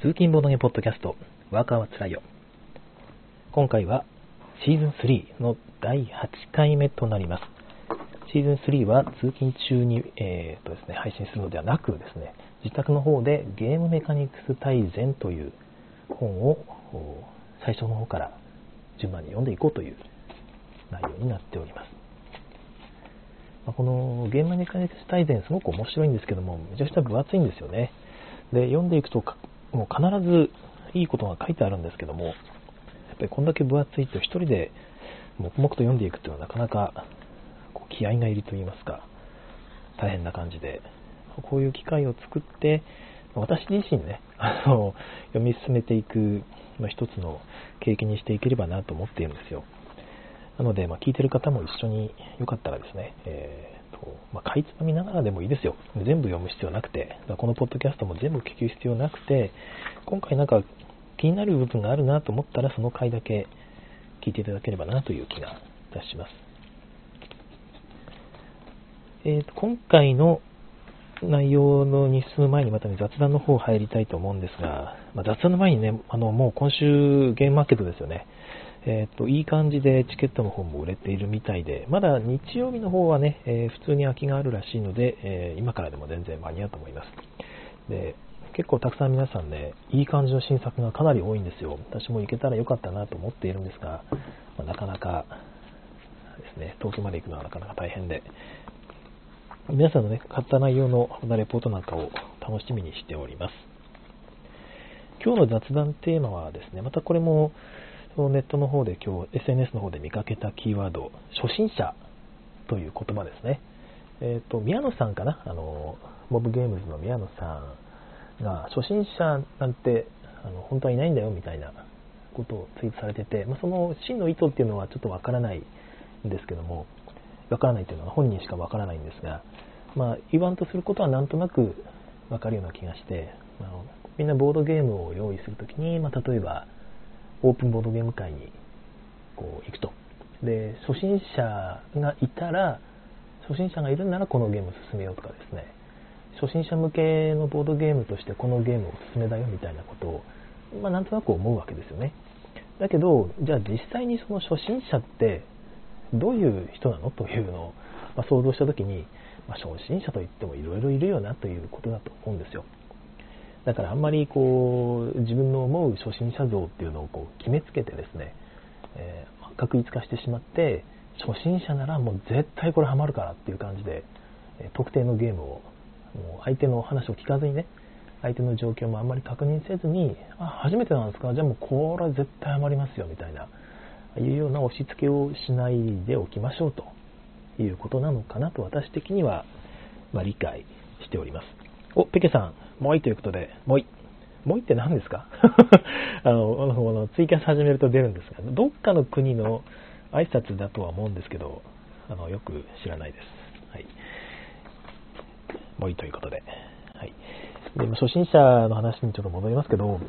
通勤ボードゲポッドキャスト、ワーカーはつらいよ。今回はシーズン3の第8回目となります。シーズン3は通勤中に、えーとですね、配信するのではなくですね、自宅の方でゲームメカニクス大全という本を最初の方から順番に読んでいこうという内容になっております。まこのゲームメカニクス大全すごく面白いんですけども、めちゃくちゃ分厚いんですよね。で、読んでいくともう必ずいいことが書いてあるんですけども、やっぱりこんだけ分厚いと一人で黙々と読んでいくっていうのはなかなかこう気合がいると言いますか、大変な感じで、こういう機会を作って、私自身ね、あの、読み進めていく、まあ、一つの経験にしていければなと思っているんですよ。なので、まあ、聞いてる方も一緒によかったらですね、えまあ、かいつまみながらでもいいですよ。全部読む必要なくて、このポッドキャストも全部聞く必要なくて、今回なんか気になる部分があるなと思ったら、その回だけ聞いていただければなという気がいたします。えーと、今回の内容のに進む前にまた、ね、雑談の方入りたいと思うんですが、まあ、雑談の前にね、あのもう今週ゲームマーケットですよね。えっ、ー、と、いい感じでチケットの方も売れているみたいで、まだ日曜日の方はね、えー、普通に空きがあるらしいので、えー、今からでも全然間に合うと思います。で、結構たくさん皆さんね、いい感じの新作がかなり多いんですよ。私も行けたらよかったなと思っているんですが、まあ、なかなかですね、遠くまで行くのはなかなか大変で、皆さんのね、買った内容のレポートなんかを楽しみにしております。今日の雑談テーマはですね、またこれも、のネットの方で今日 SNS の方で見かけたキーワード、初心者という言葉ですね。えっ、ー、と、宮野さんかな？あの、モブゲームズの宮野さんが、初心者なんて、あの、本当はいないんだよみたいなことをツイートされてて、まあ、その真の意図っていうのはちょっとわからないんですけども、わからないというのは本人しかわからないんですが、まあ、言わんとすることはなんとなくわかるような気がして、あのみんなボードゲームを用意するときに、まあ、例えば、オープンボードゲーム会にこう行くと。で、初心者がいたら、初心者がいるならこのゲームを進めようとかですね、初心者向けのボードゲームとしてこのゲームをおすすめだよみたいなことを、まあ、なんとなく思うわけですよね。だけど、じゃあ実際にその初心者ってどういう人なのというのを、ま想像したときに、まあ、初心者といってもいろいろいるよなということだと思うんですよ。だからあんまりこう自分の思う初心者像っていうのをこう決めつけてですね、えー、確一化してしまって初心者ならもう絶対これハマるからっていう感じで、え特定のゲームをもう相手の話を聞かずにね相手の状況もあんまり確認せずにあ初めてなんですか？じゃあもうこれは絶対ハマりますよみたいないうような押し付けをしないでおきましょうということなのかなと私的には、ま、理解しております。お、ペケさん、もいということで、もい。もいって何ですか？あの、あのツイキャス始めると出るんですが、どっかの国の挨拶だとは思うんですけど、あの、よく知らないです。はい。もいいということで。はい。で、初心者の話にちょっと戻りますけど、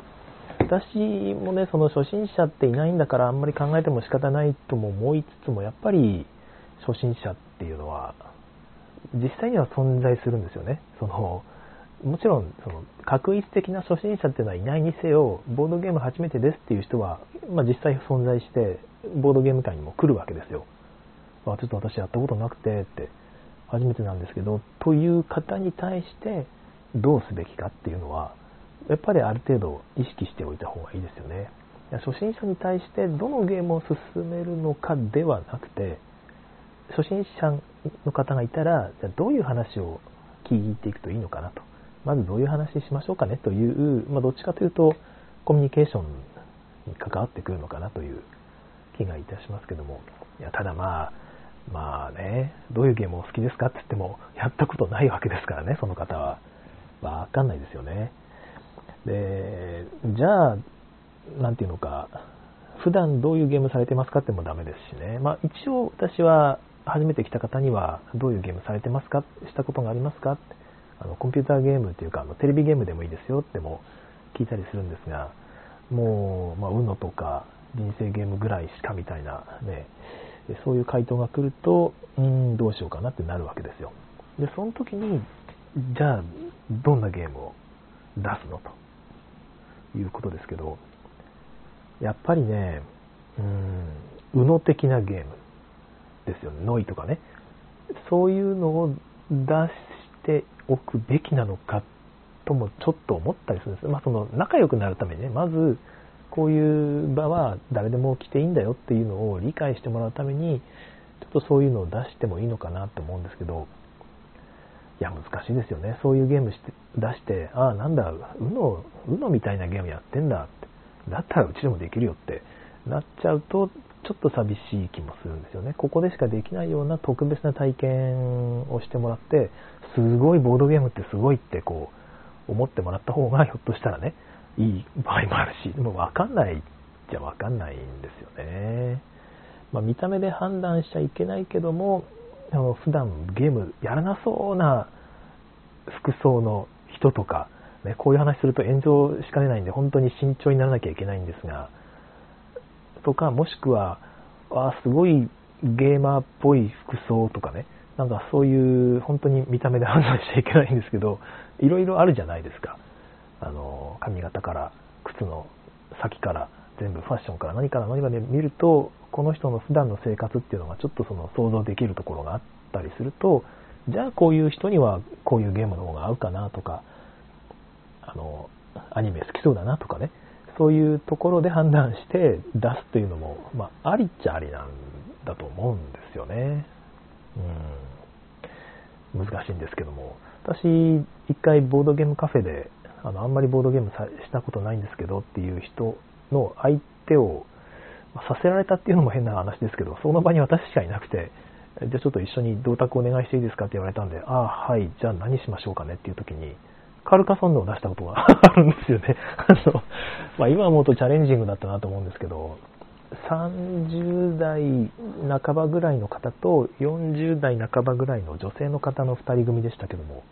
私もね、その初心者っていないんだからあんまり考えても仕方ないとも思いつつも、やっぱり初心者っていうのは、実際には存在するんですよね。その、もちろん、その、確一的な初心者っていうのはいないにせよ、ボードゲーム初めてですっていう人は、まあ、実際存在して、ボードゲーム界にも来るわけですよ。まあ、ちょっと私やったことなくてって、初めてなんですけど、という方に対して、どうすべきかっていうのは、やっぱりある程度意識しておいた方がいいですよね。初心者に対してどのゲームを進めるのかではなくて、初心者の方がいたら、じゃどういう話を聞いていくといいのかなと。まずどういう話しましょうかねという、まあ、どっちかというと、コミュニケーションに関わってくるのかなという気がいたしますけども、いやただまあ、まあね、どういうゲームを好きですかって言っても、やったことないわけですからね、その方は。わかんないですよね。で、じゃあ、なんていうのか、普段どういうゲームされてますかってもダメですしね。まあ一応私は初めて来た方にはどういうゲームされてますかしたことがありますかあのコンピューターゲームっていうかあのテレビゲームでもいいですよっても聞いたりするんですがもう、まあ、UNO とか人生ゲームぐらいしかみたいなねそういう回答が来るとうんどうしようかなってなるわけですよでその時にじゃあどんなゲームを出すのと？いうことですけど、やっぱりね、うん、うの的なゲームですよね。ノイとかね。そういうのを出しておくべきなのかともちょっと思ったりするんです。まあその仲良くなるためにね、まずこういう場は誰でも来ていいんだよっていうのを理解してもらうために、ちょっとそういうのを出してもいいのかなと思うんですけど、いや、難しいですよね。そういうゲームして出して、ああ、なんだ、うの、うのみたいなゲームやってんだって。だったらうちでもできるよってなっちゃうと、ちょっと寂しい気もするんですよね。ここでしかできないような特別な体験をしてもらって、すごいボードゲームってすごいってこう、思ってもらった方がひょっとしたらね、いい場合もあるし、でも分かんないじゃ分かんないんですよね。まあ、見た目で判断しちゃいけないけども、あの普段ゲームやらなそうな服装の人とか、ね、こういう話すると炎上しかねないんで、本当に慎重にならなきゃいけないんですが、とか、もしくは、あすごいゲーマーっぽい服装とかね、なんかそういう本当に見た目で判断しちゃいけないんですけど、いろいろあるじゃないですか。あの、髪型から、靴の先から、全部ファッションから何から何まで見ると、この人の普段の生活っていうのがちょっとその想像できるところがあったりすると、じゃあこういう人にはこういうゲームの方が合うかなとか、あの、アニメ好きそうだなとかね、そういうところで判断して出すというのも、まあ、ありっちゃありなんだと思うんですよね。うん。難しいんですけども。私、一回ボードゲームカフェで、あの、あんまりボードゲームしたことないんですけどっていう人の相手をさせられたっていうのも変な話ですけど、その場に私しかいなくて、じゃあちょっと一緒に同卓お願いしていいですかって言われたんで、ああ、はい、じゃあ何しましょうかねっていう時に、カルカソンヌを出したことが あるんですよね。あの、まあ、今思うとチャレンジングだったなと思うんですけど、30代半ばぐらいの方と40代半ばぐらいの女性の方の2人組でしたけども、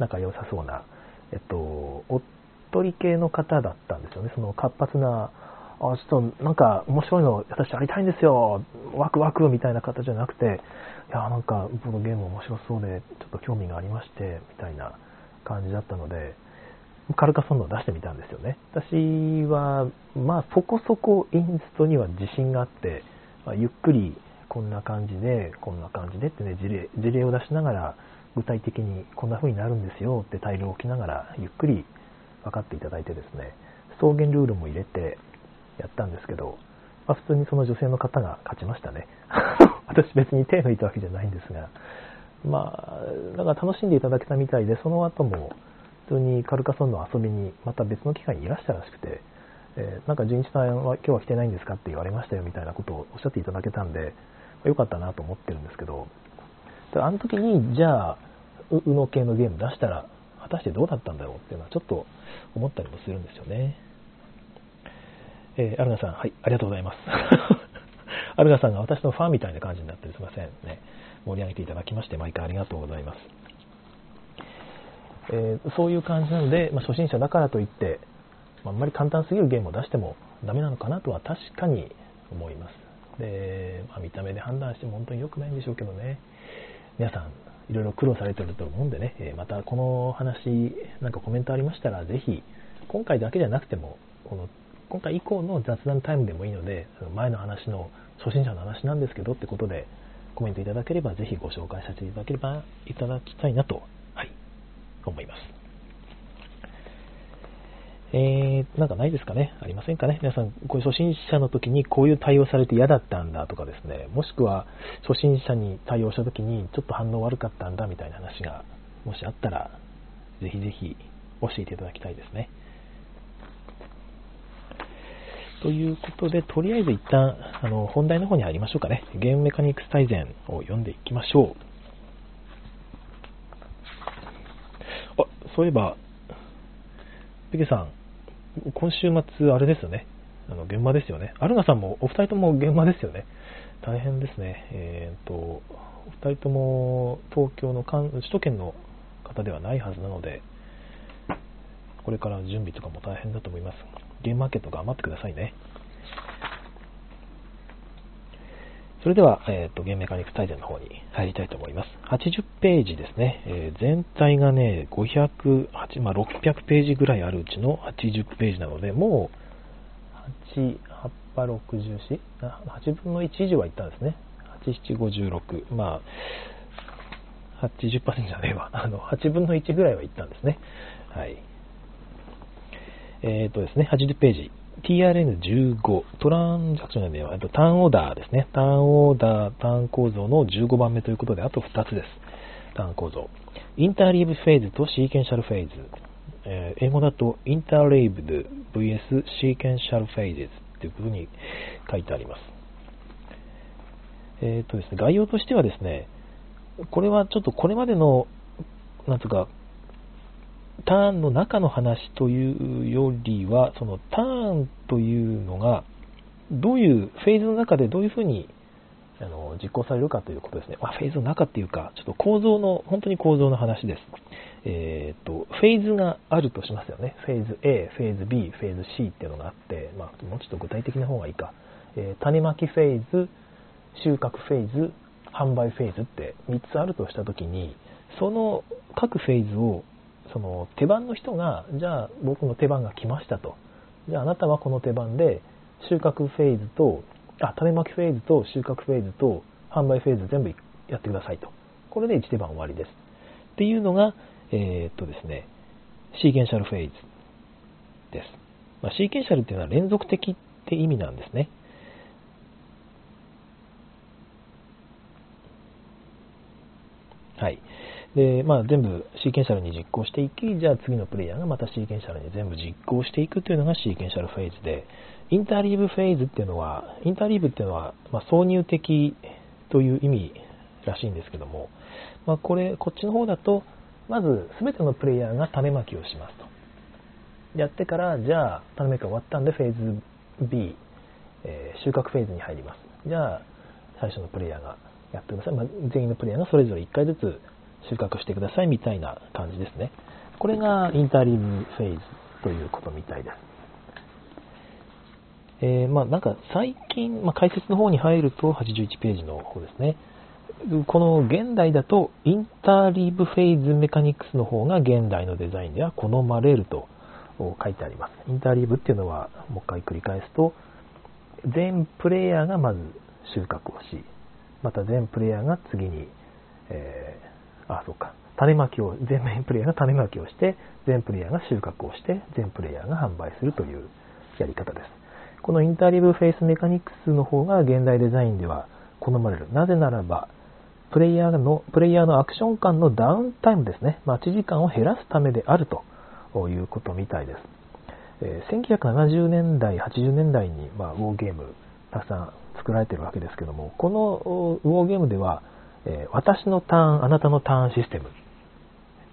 仲良さそうな、えっと、おっとり系の方だったんですよね。その活発な、あ、ちょっとなんか面白いの私やりたいんですよ、ワクワクみたいな方じゃなくて、いや、なんかこのゲーム面白そうで、ちょっと興味がありまして、みたいな感じだったので、カルカソンヌを出してみたんですよね。私は、まあそこそこインストには自信があって、まあ、ゆっくりこんな感じで、こんな感じでってね、事例事例を出しながら、具体的にこんな風になるんですよってタイルを置きながら、ゆっくり分かっていただいてですね、草原ルールも入れてやったんですけど、まあ、普通にその女性の方が勝ちましたね。私別に手抜いたわけじゃないんですが、まあ、だから楽しんでいただけたみたいで、その後も普通にカルカソンの遊びにまた別の機会にいらしたらしくて、えー、なんか純一さんは今日は来てないんですかって言われましたよみたいなことをおっしゃっていただけたんで、よかったなと思ってるんですけど、あの時に、じゃあ、うの系のゲーム出したら、果たしてどうだったんだろうっていうのはちょっと思ったりもするんですよね。えー、アルガさん、はい、ありがとうございます。アルガさんが私のファンみたいな感じになってすいませんね。盛り上げていただきまして、毎回ありがとうございます。えー、そういう感じなので、まあ、初心者だからといって、あんまり簡単すぎるゲームを出してもダメなのかなとは確かに思います。で、まあ、見た目で判断しても本当に良くないんでしょうけどね。皆さん、いろいろ苦労されてると思うんでね、えまたこの話、なんかコメントありましたら、ぜひ、今回だけじゃなくても、この今回以降の雑談タイムでもいいので、前の話の初心者の話なんですけどってことで、コメントいただければ、ぜひご紹介させていただければ、いただきたいなと、はい、思います。えー、なんかないですかね？ありませんかね？皆さん、こういう初心者の時にこういう対応されて嫌だったんだとかですね、もしくは初心者に対応した時にちょっと反応悪かったんだみたいな話が、もしあったら、ぜひぜひ教えていただきたいですね。ということで、とりあえず一旦、あの、本題の方に入りましょうかね。ゲームメカニクス大全を読んでいきましょう。あ、そういえば、ペケさん、今週末、あれですよね。あの、現場ですよね。アルナさんも、お二人とも現場ですよね。大変ですね。えっ、と、お二人とも東京の首都圏の方ではないはずなので、これから準備とかも大変だと思います。ゲームマーケット頑張ってくださいね。それでは、えっ、ー、と、ゲームメカニック大全の方に入りたいと思います。80ページですね。えー、全体がね、500、まあ、600ページぐらいあるうちの80ページなので、もう、8、864? 8分の1以上はいったんですね。8756。まあ、80%じゃねえわ。あの、8分の1ぐらいはいったんですね。はい。えっ、ー、とですね、80ページ。TRN15、トランザクションでは、ターンオーダーですね。ターンオーダー、ターン構造の15番目ということで、あと2つです。ターン構造。インターリーブフェーズとシーケンシャルフェーズ。えー、英語だと、インターリーブド VS シーケンシャルフェーズということに書いてあります。えっ、ー、とですね、概要としてはですね、これはちょっとこれまでの、なんつうか、ターンの中の話というよりは、そのターンというのが、どういうフェーズの中でどういうふうにあの実行されるかということですね。まあ、フェーズの中っていうか、ちょっと構造の、本当に構造の話です。えー、っと、フェーズがあるとしますよね。フェーズ A、フェーズ B、フェーズ C っていうのがあって、まあ、もうちょっと具体的な方がいいか。えー、種まきフェーズ、収穫フェーズ、販売フェーズって3つあるとしたときに、その各フェーズをその手番の人が、じゃあ僕の手番が来ましたと。じゃああなたはこの手番で収穫フェーズと、あ、種まきフェーズと収穫フェーズと販売フェーズ全部やってくださいと。これで1手番終わりです。っていうのが、えー、っとですね、シーケンシャルフェーズです。まあ、シーケンシャルっていうのは連続的って意味なんですね。はい。で、まあ、全部シーケンシャルに実行していき、じゃあ次のプレイヤーがまたシーケンシャルに全部実行していくというのがシーケンシャルフェーズで、インターリーブフェーズっていうのは、インターリーブっていうのは、まあ、挿入的という意味らしいんですけども、まあ、これ、こっちの方だと、まず全てのプレイヤーが種まきをしますと。やってから、じゃあ種まきが終わったんでフェーズ B、えー、収穫フェーズに入ります。じゃあ最初のプレイヤーがやってください。まあ、全員のプレイヤーがそれぞれ1回ずつ収穫してくださいみたいな感じですね。これがインターリームフェーズということみたいです。えー、まあなんか最近、まあ、解説の方に入ると81ページの方ですね。この現代だとインターリーブフェーズメカニクスの方が現代のデザインでは好まれると書いてあります。インターリーブっていうのはもう一回繰り返すと全プレイヤーがまず収穫をし、また全プレイヤーが次に、えあ、そうか。種まきを、全面プレイヤーが種まきをして、全プレイヤーが収穫をして、全プレイヤーが販売するというやり方です。この interleaved phase mechanics の方が現代デザインでは好まれる。なぜならば、プレイヤーの、プレイヤーのアクション間のダウンタイムですね。待ち時間を減らすためであるということみたいです。え1970年代、80年代に、まあ、ウォーゲームたくさん作られてるわけですけども、このウォーゲームでは、えー、私のターン、あなたのターンシステム。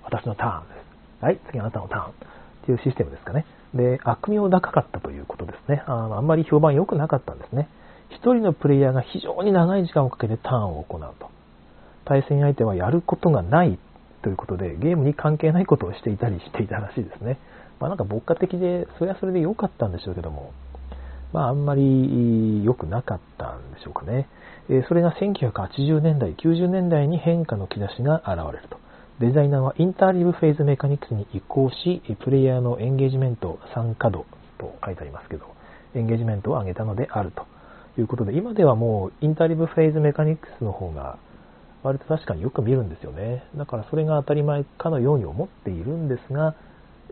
私のターンです。はい、次あなたのターン。っていうシステムですかね。で、悪名高かったということですね。ああんまり評判良くなかったんですね。一人のプレイヤーが非常に長い時間をかけてターンを行うと。対戦相手はやることがないということで、ゲームに関係ないことをしていたりしていたらしいですね。まあなんか牧歌的で、それはそれで良かったんでしょうけども、まああんまり良くなかったんでしょうかね。それが1980年代、90年代に変化の兆しが現れると。デザイナーはインターリブフェーズメカニクスに移行し、プレイヤーのエンゲージメント、参加度と書いてありますけど、エンゲージメントを上げたのであるということで、今ではもうインターリブフェーズメカニクスの方が割と確かによく見るんですよね。だからそれが当たり前かのように思っているんですが、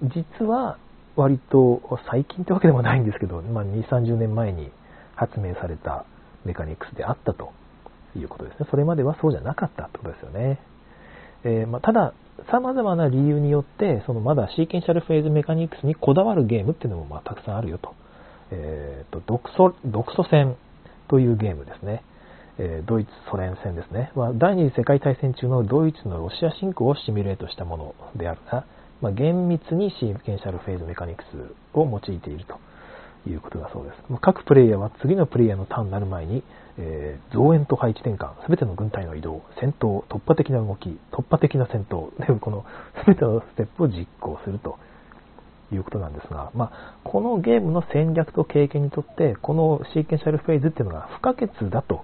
実は割と最近ってわけでもないんですけど、まあ、2、30年前に発明されたメカニクスであったということですね。それまではそうじゃなかったってことですよね。えー、まあ、ただ、様々な理由によって、そのまだシーケンシャルフェーズメカニクスにこだわるゲームっていうのもまあたくさんあるよと。えーと、独ソ独ソ戦というゲームですね。えー、ドイツ・ソ連戦ですね。ま、第二次世界大戦中のドイツのロシア侵攻をシミュレートしたものであるが、まあ、厳密にシーケンシャルフェーズメカニクスを用いていると。いうことだそうです。各プレイヤーは次のプレイヤーのターンになる前に、えー、増援と配置転換、すべての軍隊の移動、戦闘、突破的な動き、突破的な戦闘、でこのすべてのステップを実行するということなんですが、まあ、このゲームの戦略と経験にとって、このシーケンシャルフェーズっていうのが不可欠だと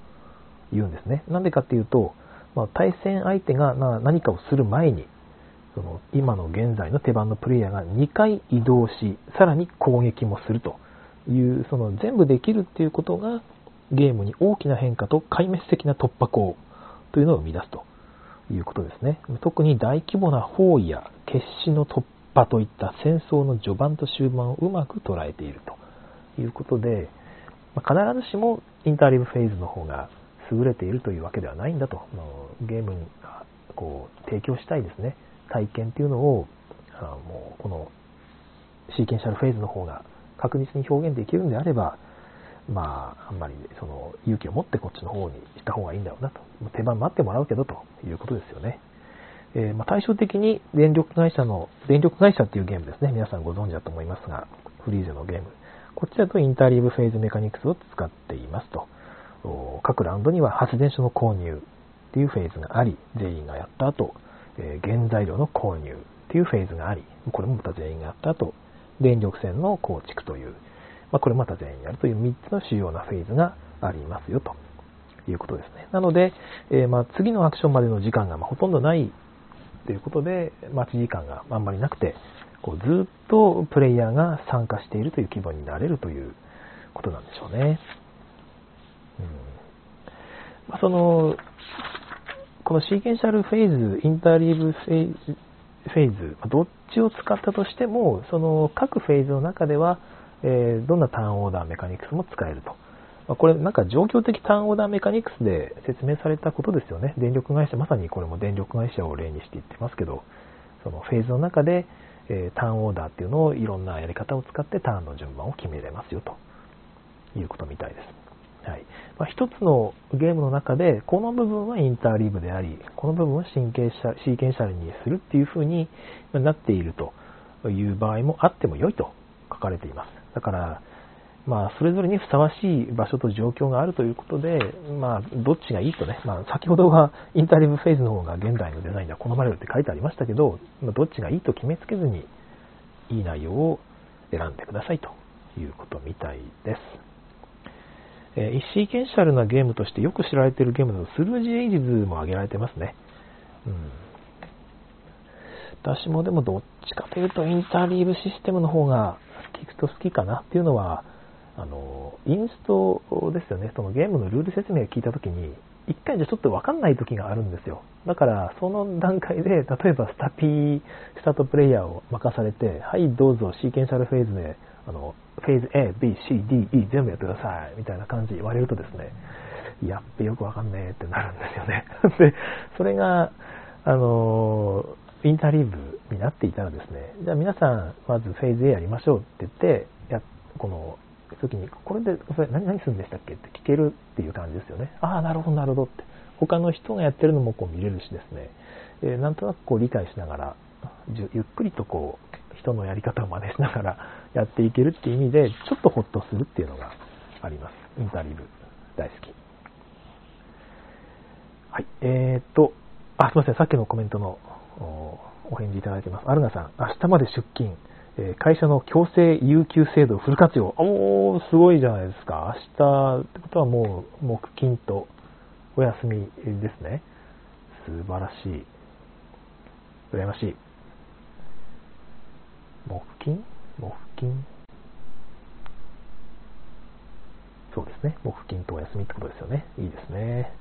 言うんですね。なんでかっていうと、まあ、対戦相手が何かをする前に、その今の現在の手番のプレイヤーが2回移動し、さらに攻撃もするという、その全部できるっていうことが、ゲームに大きな変化と壊滅的な突破口というのを生み出すということですね。特に大規模な包囲や決死の突破といった戦争の序盤と終盤をうまく捉えているということで、必ずしもインターリブフェーズの方が優れているというわけではないんだと、ゲームにこう提供したいですね、体験っていうのを、あもうこのシーケンシャルフェーズの方が確実に表現できるんであれば、まあ、あんまりその勇気を持ってこっちの方にした方がいいんだろうなと。手番待ってもらうけどということですよね。えー、ま、対照的に電力会社の、電力会社っていうゲームですね。皆さんご存知だと思いますが、フリーゼのゲーム。こちらとインターリーブフェーズメカニクスを使っていますと。各ラウンドには発電所の購入っていうフェーズがあり、全員がやった後、え原材料の購入っていうフェーズがあり、これもまた全員がやった後、電力線の構築という、まあ、これまた全員やるという3つの主要なフェーズがありますよということですね。なので、えー、ま次のアクションまでの時間がまほとんどないということで、待ち時間があんまりなくて、こうずっとプレイヤーが参加しているという規模になれるということなんでしょうね。うんまあ、その、この sequential phase、 interleaved phase、フェーズどっちを使ったとしても、その各フェーズの中では、え、どんな turn order mechanics も使えると。ま、これなんか状況的 turn order mechanics で説明されたことですよね。電力会社、まさにこれも電力会社を例にして言ってますけど、そのフェーズの中で、え、ターンオーダーっていうのをいろんなやり方を使ってターンの順番を決めれますよということみたいです。はいまあ、一つのゲームの中で、この部分はインターリーブであり、この部分は神経シーケンシャルにするっていう風になっているという場合もあっても良いと書かれています。だから、まあ、それぞれにふさわしい場所と状況があるということで、まあ、どっちがいいとね、まあ、先ほどはインターリーブフェーズの方が現代のデザインでは好まれるって書いてありましたけど、ま、どっちがいいと決めつけずに、いい内容を選んでくださいということみたいです。えー、シーケンシャルなゲームとしてよく知られているゲームだと、スルージエイジズも挙げられてますね。うん。私もでもどっちかというとインターリーブシステムの方が聞くと好きかなっていうのは、あの、インストですよね。そのゲームのルール説明を聞いたときに、一回じゃちょっとわかんない時があるんですよ。だから、その段階で、例えばスタピー、スタートプレイヤーを任されて、はい、どうぞシーケンシャルフェーズで、あの、フェーズ A、B、C、D、E 全部やってください、みたいな感じ言われるとですね、やっべよくわかんねえってなるんですよね。で、それが、あの、インターリーブになっていたらですね、じゃあ皆さん、まずフェーズ A やりましょうって言って、や、この、時に、これで、それ何、何するんでしたっけ？って聞けるっていう感じですよね。ああ、なるほど、なるほどって。他の人がやってるのもこう見れるしですね、えー、なんとなくこう理解しながら、ゆっくりとこう、人のやり方を真似しながらやっていけるっていう意味で、ちょっとホッとするっていうのがあります。インタリブ、大好き。はい、えー、っと、あ、すいません、さっきのコメントのお返事いただいてます。アルナさん、明日まで出勤、え会社の強制有給制度フル活用。おー、すごいじゃないですか。明日ってことはもう木金とお休みですね。素晴らしい。羨ましい。木金？木金そうですね。木金とお休みってことですよね。いいですね。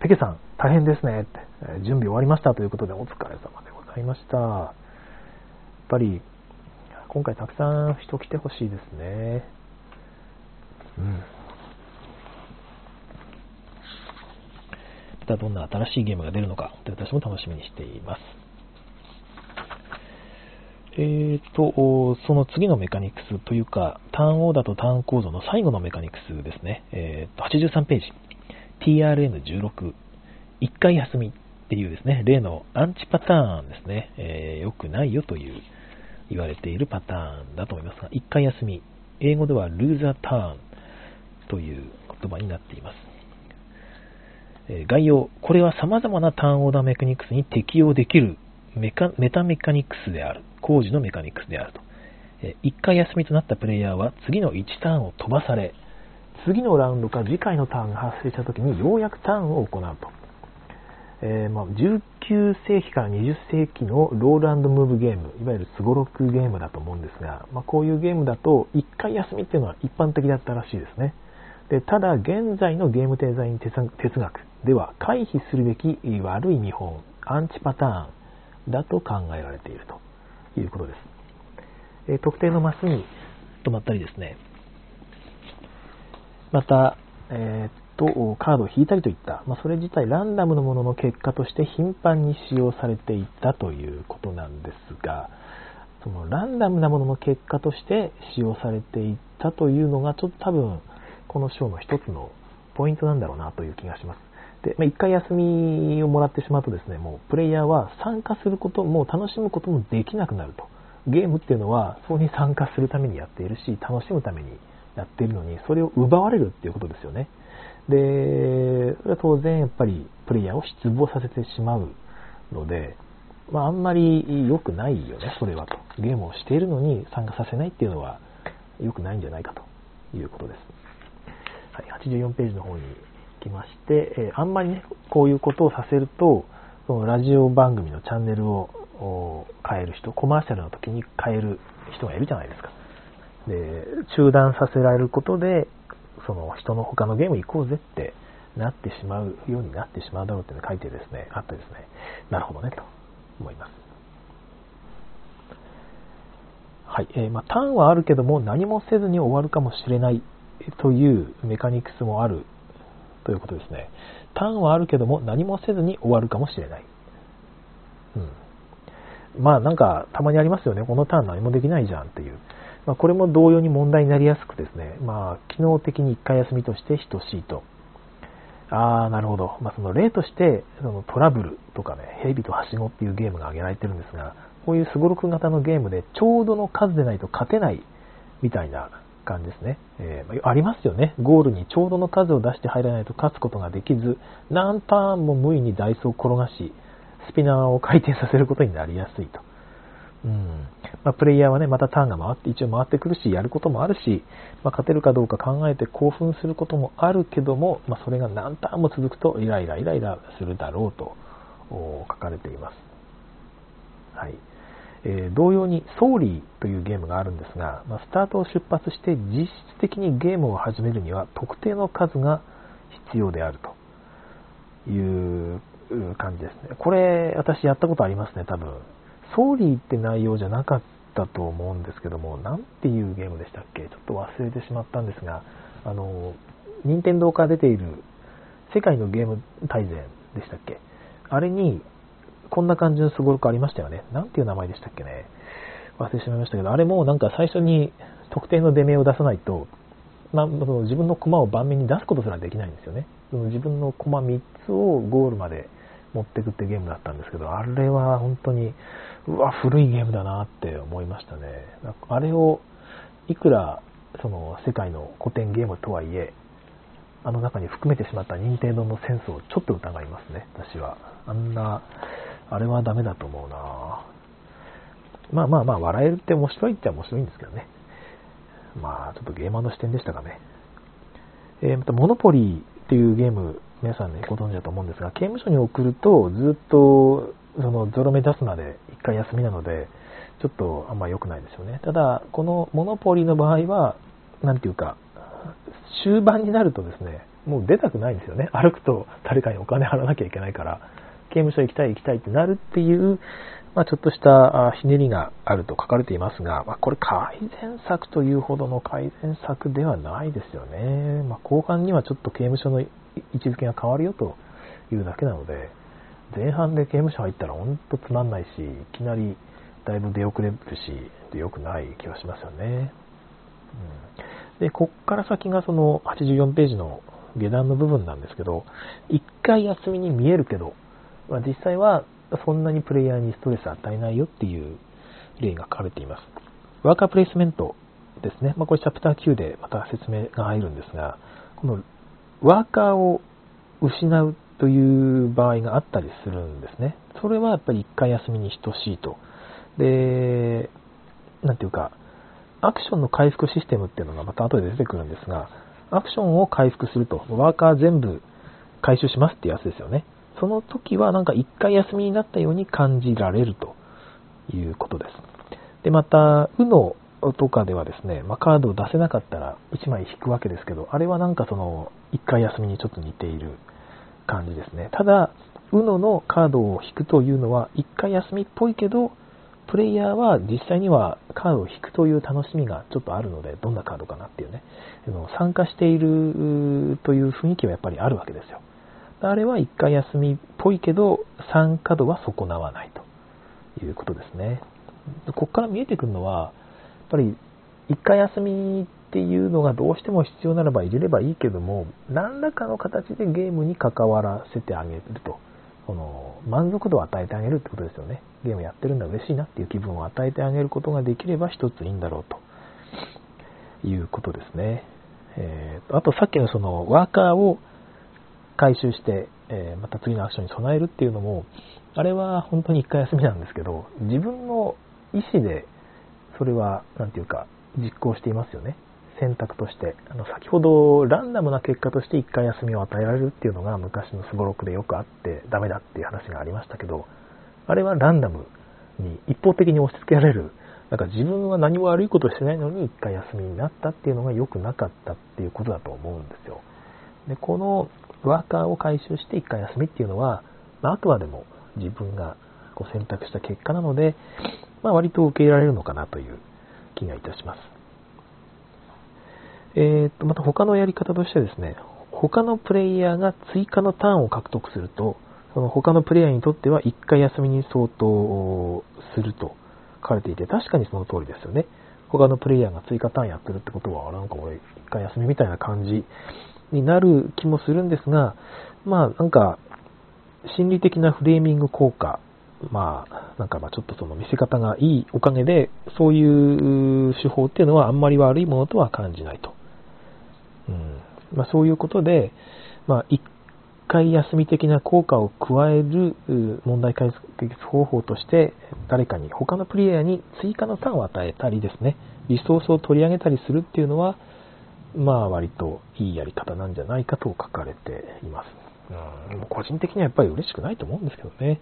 ペケさん、大変ですねって、準備終わりましたということでお疲れ様でございました。やっぱり、今回たくさん人来てほしいですね。うん。またどんな新しいゲームが出るのか、私も楽しみにしています。えーと、その次のメカニクスというか、ターンオーダーとターン構造の最後のメカニクスですね。えーと、83ページ。TRN16、1回休みっていうですね、例のアンチパターンですね、えー、良くないよという言われているパターンだと思いますが、1回休み、英語ではルーザーターンという言葉になっています。概要、これは様々なターンオーダーメカニクスに適用できるメカメタメカニクスである、工事のメカニクスであると。え、1回休みとなったプレイヤーは次の1ターンを飛ばされ、次のラウンドか次回のターンが発生した時にようやくターンを行うと。えー、まあ、19世紀から20世紀のロールムーブゲーム、いわゆるすごろくゲームだと思うんですが、まあ、こういうゲームだと1回休みっていうのは一般的だったらしいですね。でただ、現在のゲームデザイン哲学では回避するべき悪い見本、アンチパターンだと考えられているということです。え、特定のマスに止まったりですね、また、えー、とカードを引いたりといった、まあ、それ自体ランダムのものの結果として頻繁に使用されていたということなんですが、そのランダムなものの結果として使用されていたというのが、ちょっと多分、この章の一つのポイントなんだろうなという気がします。で、まあ、一回休みをもらってしまうとですね、もうプレイヤーは参加することも楽しむこともできなくなると。ゲームっていうのは、そこに参加するためにやっているし、楽しむためにやっているのに、それを奪われるっていうことですよね。で、それは当然やっぱりプレイヤーを失望させてしまうので、まあ、あんまり良くないよね、それはと。ゲームをしているのに参加させないっていうのは良くないんじゃないかということです。はい、84ページの方にきまして、え、あんまりね、こういうことをさせると、そのラジオ番組のチャンネルを変える人、コマーシャルの時に変える人がいるじゃないですか。で、中断させられることで、その人の他のゲーム行こうぜってなってしまうようになってしまうだろうっていうの書いてですね、あってですね、なるほどね、と思います。はい。えー、まあ、ターンはあるけども何もせずに終わるかもしれないというメカニクスもあるということですね。ターンはあるけども何もせずに終わるかもしれない。うん。まあなんかたまにありますよね。このターン何もできないじゃんっていう。まあ、これも同様に問題になりやすくですね、まあ、機能的に1回休みとして等しいと。ああ、なるほど。まあ、その例として、そのトラブルとかね、ヘビとハシゴっていうゲームが挙げられてるんですが、こういうすごろく型のゲームでちょうどの数でないと勝てないみたいな感じですね。えー、ありますよね。ゴールにちょうどの数を出して入らないと勝つことができず、何ターンも無意にダイスを転がし、スピナーを回転させることになりやすいと。うんまあ、プレイヤーはね、またターンが回って、一応回ってくるし、やることもあるし、まあ、勝てるかどうか考えて興奮することもあるけども、まあ、それが何ターンも続くと、イライライライラするだろうと書かれています。はい。えー、同様に、ソーリーというゲームがあるんですが、まあ、スタートを出発して実質的にゲームを始めるには、特定の数が必要であるという感じですね。これ、私やったことありますね、多分。ソーリーって内容じゃなかったと思うんですけども、なんていうゲームでしたっけ？ちょっと忘れてしまったんですが、あの、任天堂から出ている世界のゲーム大全でしたっけ？あれに、こんな感じのすごろくありましたよね。なんていう名前でしたっけね。忘れてしまいましたけど、あれもなんか最初に特定の出目を出さないと、まあ、自分の駒を盤面に出すことすらできないんですよね。その自分の駒3つをゴールまで持っていくってゲームだったんですけど、あれは本当に、うわ、古いゲームだなって思いましたね。あれを、いくら、その、世界の古典ゲームとはいえ、あの中に含めてしまった任天堂のセンスをちょっと疑いますね、私は。あんな、あれはダメだと思うなまあまあまあ、笑えるって面白いって面白いんですけどね。まあ、ちょっとゲーマーの視点でしたかね。えー、また、モノポリーっていうゲーム、皆さんね、ご存知だと思うんですが、刑務所に送ると、ずっと、その、ゾロ目出すまで一回休みなので、ちょっとあんま良くないですよね。ただ、このモノポリーの場合は、なんていうか、終盤になるとですね、もう出たくないんですよね。歩くと誰かにお金払わなきゃいけないから、刑務所行きたい行きたいってなるっていう、まあ、ちょっとしたひねりがあると書かれていますが、まあ、これ改善策というほどの改善策ではないですよね。まあ、後半にはちょっと刑務所の位置づけが変わるよというだけなので、前半で刑務所入ったら本当つまんないし、いきなりだいぶ出遅れるし、で良くない気がしますよね。うん、で、こっから先がその84ページの下段の部分なんですけど、一回休みに見えるけど、まあ、実際はそんなにプレイヤーにストレス与えないよっていう例が書かれています。ワーカープレイスメントですね。まあ、これチャプター9でまた説明が入るんですが、このワーカーを失うという場合があったりするんですね。それはやっぱり一回休みに等しいと。で、なんていうか、アクションの回復システムっていうのがまた後で出てくるんですが、アクションを回復すると、ワーカー全部回収しますっていうやつですよね。その時はなんか一回休みになったように感じられるということです。で、また、UNO とかではですね、まあ、カードを出せなかったら1枚引くわけですけど、あれはなんかその、1回休みにちょっと似ている感じですね。ただ、UNO のカードを引くというのは、1回休みっぽいけど、プレイヤーは実際にはカードを引くという楽しみがちょっとあるので、どんなカードかなっていうね、参加しているという雰囲気はやっぱりあるわけですよ。あれは1回休みっぽいけど、参加度は損なわないということですね。ここから見えてくるのは、やっぱり1回休みっていうのがどうしても必要ならば入れればいいけども、何らかの形でゲームに関わらせてあげると。この満足度を与えてあげるってことですよね。ゲームやってるんだ嬉しいなっていう気分を与えてあげることができれば一ついいんだろうということですね。えー、あとさっきのそのワーカーを回収して、えー、また次のアクションに備えるっていうのも、あれは本当に1回休みなんですけど、自分の意思でそれは、なんていうか、実行していますよね。選択として。あの、先ほど、ランダムな結果として1回休みを与えられるっていうのが昔のスゴロクでよくあってダメだっていう話がありましたけど、あれはランダムに一方的に押し付けられる。なんか自分は何も悪いことをしてないのに1回休みになったっていうのが良くなかったっていうことだと思うんですよ。で、このワーカーを回収して1回休みっていうのは、まあ、あくまでも自分がこう選択した結果なので、まあ、割と受け入れられるのかなという気がいたします。えー、と、また他のやり方としてですね、他のプレイヤーが追加のターンを獲得すると、その他のプレイヤーにとっては1回休みに相当すると書かれていて、確かにその通りですよね。他のプレイヤーが追加ターンやってるってことは、なんか俺1回休みみたいな感じになる気もするんですが、まあなんか、心理的なフレーミング効果まあ、なんかまあちょっとその見せ方がいいおかげで、そういう手法っていうのはあんまり悪いものとは感じないと。うんまあ、そういうことで、まあ、一回休み的な効果を加える問題解決方法として、誰かに、他のプレイヤーに追加のターンを与えたりですね、リソースを取り上げたりするっていうのは、まあ割といいやり方なんじゃないかと書かれています。うん、個人的にはやっぱり嬉しくないと思うんですけどね。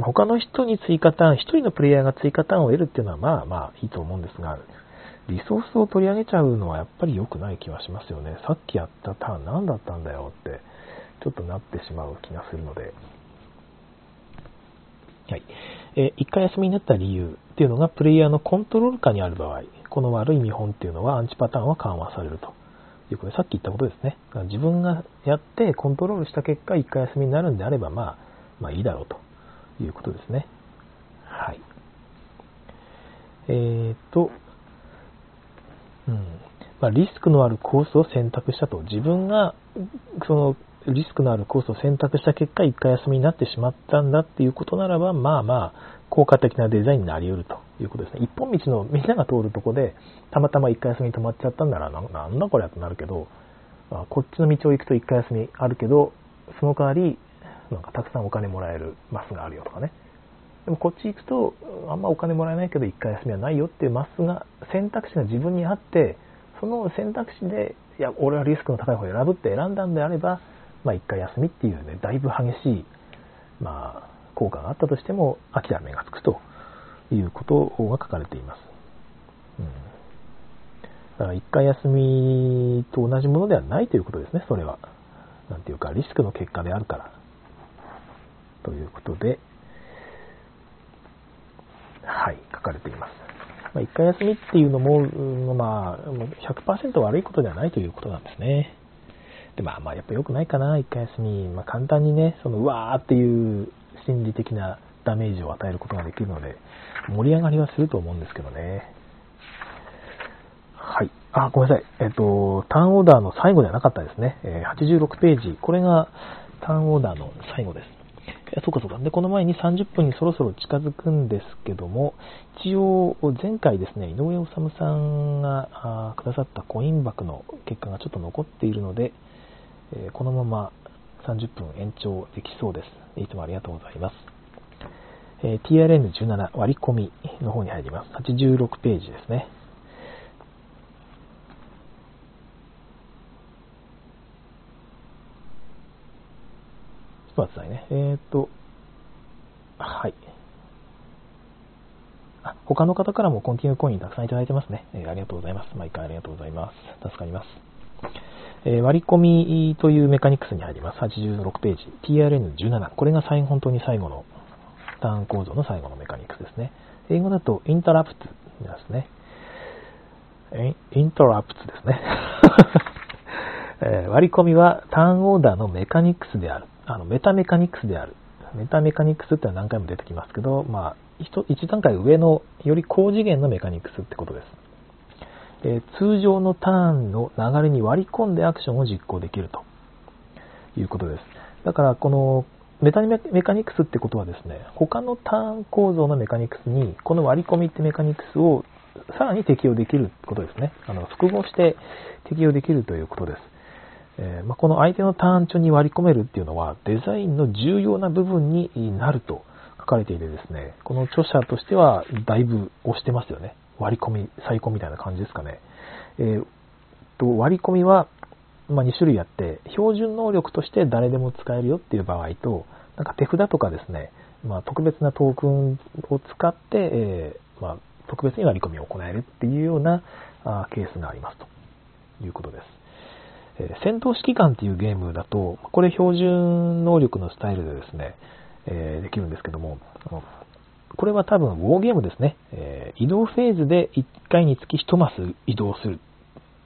他の人に追加ターン、1人のプレイヤーが追加ターンを得るっていうのはまあまあいいと思うんですが、リソースを取り上げちゃうのはやっぱり良くない気はしますよね。さっきやったターン何だったんだよって、ちょっとなってしまう気がするので。はい。えー、1回休みになった理由っていうのがプレイヤーのコントロール下にある場合、この悪い見本っていうのはアンチパターンは緩和されるということで、さっき言ったことですね。自分がやってコントロールした結果、1回休みになるんであれば、まあ、まあいいだろうと。いうことですね。はい。えーと、うん。まあ、リスクのあるコースを選択したと。自分が、その、リスクのあるコースを選択した結果、一回休みになってしまったんだっていうことならば、まあまあ、効果的なデザインになり得るということですね。一本道のみんなが通るとこで、たまたま一回休みに止まっちゃったんなら、なんだこれってなるけど、まあ、こっちの道を行くと一回休みあるけど、その代わり、なんかたくさんお金もらえるマスがあるよとかね。でもこっち行くと、あんまお金もらえないけど、一回休みはないよっていうマスが、選択肢が自分にあって、その選択肢で、いや、俺はリスクの高い方を選ぶって選んだんであれば、まあ一回休みっていうね、だいぶ激しい、まあ、効果があったとしても、諦めがつくということが書かれています。うん。だから一回休みと同じものではないということですね、それは。なんていうか、リスクの結果であるから。ということで、はい、書かれています。まあ、1回休みっていうのも、まあ、100%悪いことではないということなんですね。で、まあ、まあ、やっぱ良くないかな、1回休み。まあ、簡単にね、その、うわーっていう心理的なダメージを与えることができるので、盛り上がりはすると思うんですけどね。はい。あ、ごめんなさい。えっと、ターンオーダーの最後ではなかったですね。え86ページ。これがターンオーダーの最後です。そうかそうか。で、この前に30分にそろそろ近づくんですけども、一応、前回ですね、井上治さんがくださったコイン枠の結果がちょっと残っているので、えこのまま30分延長できそうです。いつもありがとうございます。えー、TRN17 割り込みの方に入ります。86ページですね。ちょっと待ってくださいね。えー、っと、はい。あ、他の方からもコンティニューコインたくさんいただいてますね。えー、ありがとうございます。毎回ありがとうございます。助かります。え割り込みというメカニクスに入ります。86ページ。TRN17。これが最後、本当に最後のターン構造の最後のメカニクスですね。英語だとインタラプトですね。インタラプトですね。え、割り込みはターンオーダーのメカニクスである。あの、メタメカニクスである。メタメカニクスってのは何回も出てきますけど、まあ、一段階上の、より高次元のメカニクスってことです。え、通常のターンの流れに割り込んでアクションを実行できるということです。だから、このメタメカニクスってことはですね、他のターン構造のメカニクスに、この割り込みってメカニクスをさらに適用できることですね。あの複合して適用できるということです。えー、まあ、この相手のターン中に割り込めるっていうのは、デザインの重要な部分になると書かれていてですね、この著者としてはだいぶ押してますよね。割り込み、再込みたいな感じですかね。えー、と割り込みは、まあ、2種類あって、標準能力として誰でも使えるよっていう場合と、なんか手札とかですね、まあ、特別なトークンを使って、えー、まあ、特別に割り込みを行えるっていうようなあケースがありますということです。えー、戦闘指揮官っていうゲームだと、これ標準能力のスタイルでですね、えー、できるんですけども、これは多分ウォーゲームですね。え、移動フェーズで1回につき1マス移動する。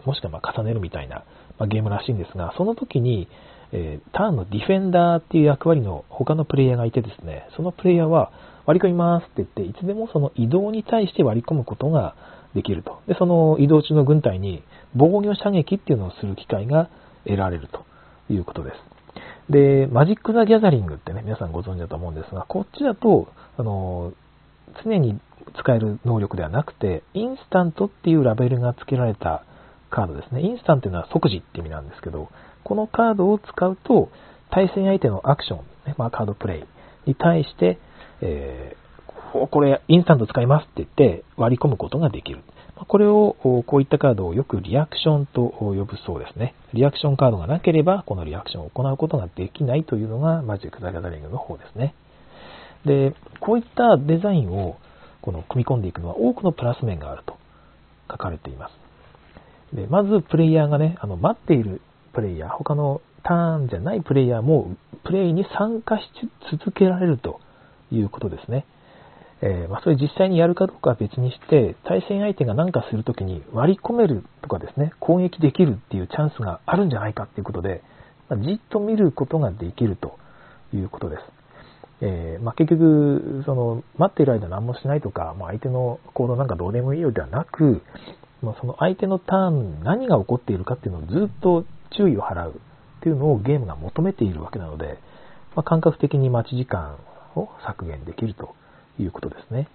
もしくはま重ねるみたいな、まあ、ゲームらしいんですが、その時に、えー、ターンのディフェンダーっていう役割の他のプレイヤーがいてですね、そのプレイヤーは割り込みますって言って、いつでもその移動に対して割り込むことができると。で、その移動中の軍隊に防御射撃っていうのをする機会が得られるということです。で、マジック・ザ・ギャザリングってね、皆さんご存知だと思うんですが、こっちだと、あの、常に使える能力ではなくて、インスタントっていうラベルが付けられたカードですね。インスタントというのは即時って意味なんですけど、このカードを使うと、対戦相手のアクション、ね、まあ、カードプレイに対して、えー、これインスタント使いますって言って割り込むことができる。これを、こういったカードをよくリアクションと呼ぶそうですね。リアクションカードがなければ、このリアクションを行うことができないというのがマジック・ザ・ギャザリングの方ですね。で、こういったデザインをこの組み込んでいくのは多くのプラス面があると書かれています。で、まずプレイヤーがね、あの待っているプレイヤー、他のターンじゃないプレイヤーもプレイに参加し続けられるということですね。えー、まあ、それ実際にやるかどうかは別にして、対戦相手が何かするときに割り込めるとかですね、攻撃できるっていうチャンスがあるんじゃないかっていうことで、まあ、じっと見ることができるということです。えー、まあ、結局、その、待っている間何もしないとか、まあ、相手の行動なんかどうでもいいようではなく、まあ、その相手のターン、何が起こっているかっていうのをずっと注意を払うっていうのをゲームが求めているわけなので、まあ、感覚的に待ち時間を削減できるということですね。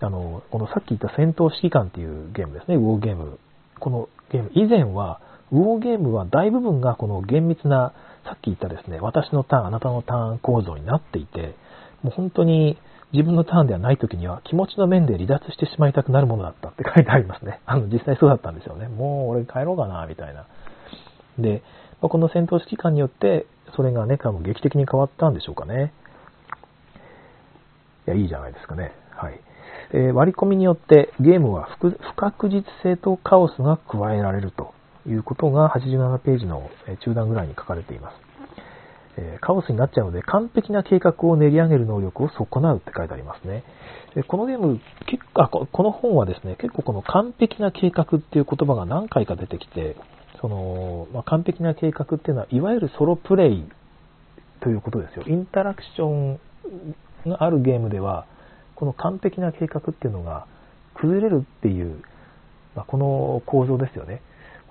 あの、このさっき言った戦闘指揮官っていうゲームですね、ウォーゲーム。このゲーム、以前は、ウォーゲームは大部分がこの厳密な、さっき言ったですね、私のターン、あなたのターン構造になっていて、もう本当に自分のターンではない時には気持ちの面で離脱してしまいたくなるものだったって書いてありますね。あの、実際そうだったんですよね。もう俺帰ろうかな、みたいな。で、まあこの戦闘指揮官によって、それがね、多分劇的に変わったんでしょうかね。いや、いいじゃないですかね。はい。えー、割り込みによってゲームは不確実性とカオスが加えられるということが87ページの中段ぐらいに書かれています。え、カオスになっちゃうので完璧な計画を練り上げる能力を損なうって書いてありますね。でこのゲーム結構、この本はですね、結構この完璧な計画っていう言葉が何回か出てきて、その、まあ、完璧な計画っていうのは、いわゆるソロプレイということですよ。インタラクションがあるゲームでは、この完璧な計画っていうのが崩れるっていう、まあ、この構造ですよね。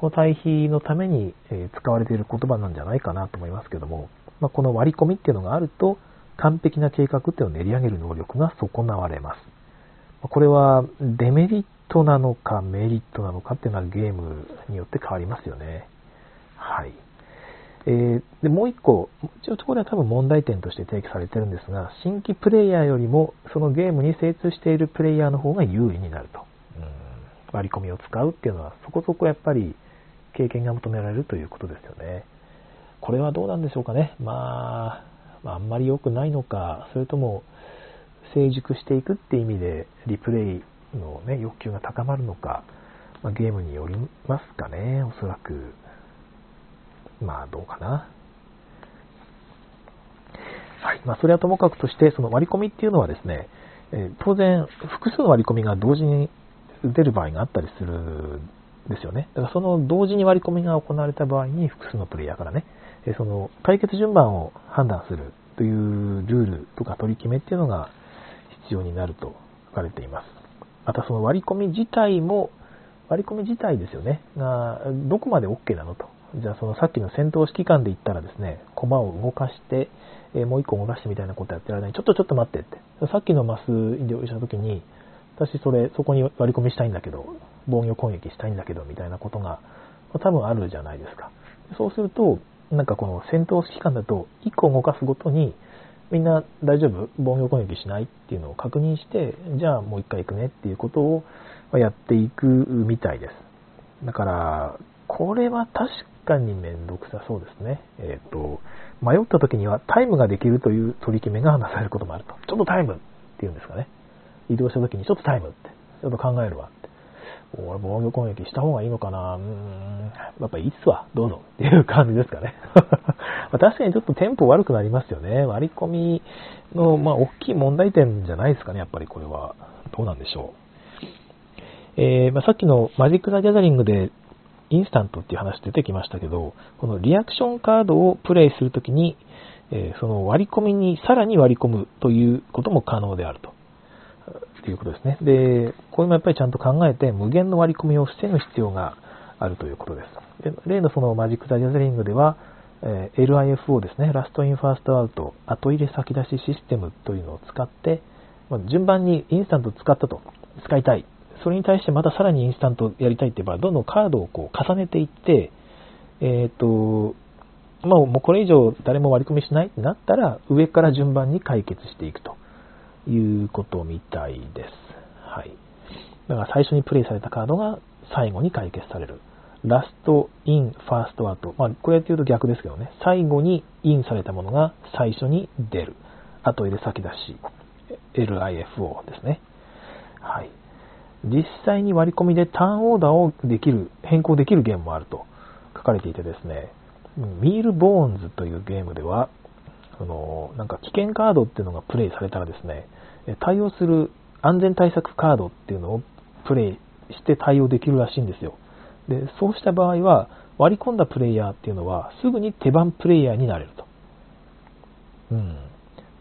この対比のために使われている言葉なんじゃないかなと思いますけども、まあ、この割り込みっていうのがあると、完璧な計画っていうのを練り上げる能力が損なわれます。これはデメリットなのかメリットなのかっていうのはゲームによって変わりますよね。はい。えー、でもう一個、一応これは多分問題点として提起されてるんですが、新規プレイヤーよりもそのゲームに精通しているプレイヤーの方が有利になると。うん割り込みを使うっていうのはそこそこやっぱり経験が求められるということですよね。これはどうなんでしょうかね。まあ、あ、んまり良くないのか、それとも成熟していくって意味でリプレイの、ね、欲求が高まるのか、まあ、ゲームによりますかね、おそらく。まあ、どうかな。はい。まあ、それはともかくとして、その割り込みっていうのはですね、え、当然、複数の割り込みが同時に出る場合があったりするですよね。だからその同時に割り込みが行われた場合に複数のプレイヤーからね、その解決順番を判断するというルールとか取り決めっていうのが必要になると書かれています。またその割り込み自体も、割り込み自体ですよね、がどこまで OK なのと。じゃあそのさっきの戦闘指揮官で言ったらですね、駒を動かして、え、もう一個動かしてみたいなことやってられない。ちょっとちょっと待ってって。さっきのマス移動した時に、私それ、そこに割り込みしたいんだけど、防御攻撃したいんだけど、みたいなことが、多分あるじゃないですか。そうすると、なんかこの戦闘指揮官だと、1個動かすごとに、みんな大丈夫？防御攻撃しないっていうのを確認して、じゃあもう一回行くねっていうことをやっていくみたいです。だから、これは確かにめんどくさそうですね。えっ、ー、と、迷った時にはタイムができるという取り決めが話されることもあると。ちょっとタイムっていうんですかね。移動した時にちょっとタイムって。ちょっと考えるわ俺防御攻撃した方がいいのかなうーん。やっぱいいっすわ。どうぞ。っていう感じですかね。確かにちょっとテンポ悪くなりますよね。割り込みの、まあ、大きい問題点じゃないですかね。やっぱりこれは。どうなんでしょう。えー、まあ、さっきのマジック・ザ・ギャザリングでインスタントっていう話出てきましたけど、このリアクションカードをプレイするときに、えー、その割り込みにさらに割り込むということも可能であると。ということですね。で、これもやっぱりちゃんと考えて無限の割り込みを防ぐ必要があるということです。で例のそのマジック・ザ・ギャザリングでは、えー、LIFO ですね、ラスト・イン・ファースト・アウト、後入れ先出しシステムというのを使って、まあ、順番にインスタント使ったと、使いたいそれに対してまたさらにインスタントやりたいって言えば、どんどんカードをこう重ねていって、えっ、ー、と、まあ、もうこれ以上誰も割り込みしないってなったら、上から順番に解決していくということみたいです。はい。だから最初にプレイされたカードが最後に解決される。 last in, first out。まあ、これって言うと逆ですけどね。最後にインされたものが最初に出る。後入れ先出し。LIFO ですね。はい。実際に割り込みでターンオーダーをできる、変更できるゲームもあると書かれていてですね、ミールボーンズというゲームでは、その、なんか危険カードっていうのがプレイされたらですね、対応する安全対策カードっていうのをプレイして対応できるらしいんですよ。で、そうした場合は、割り込んだプレイヤーっていうのは、すぐに手番プレイヤーになれると。うん。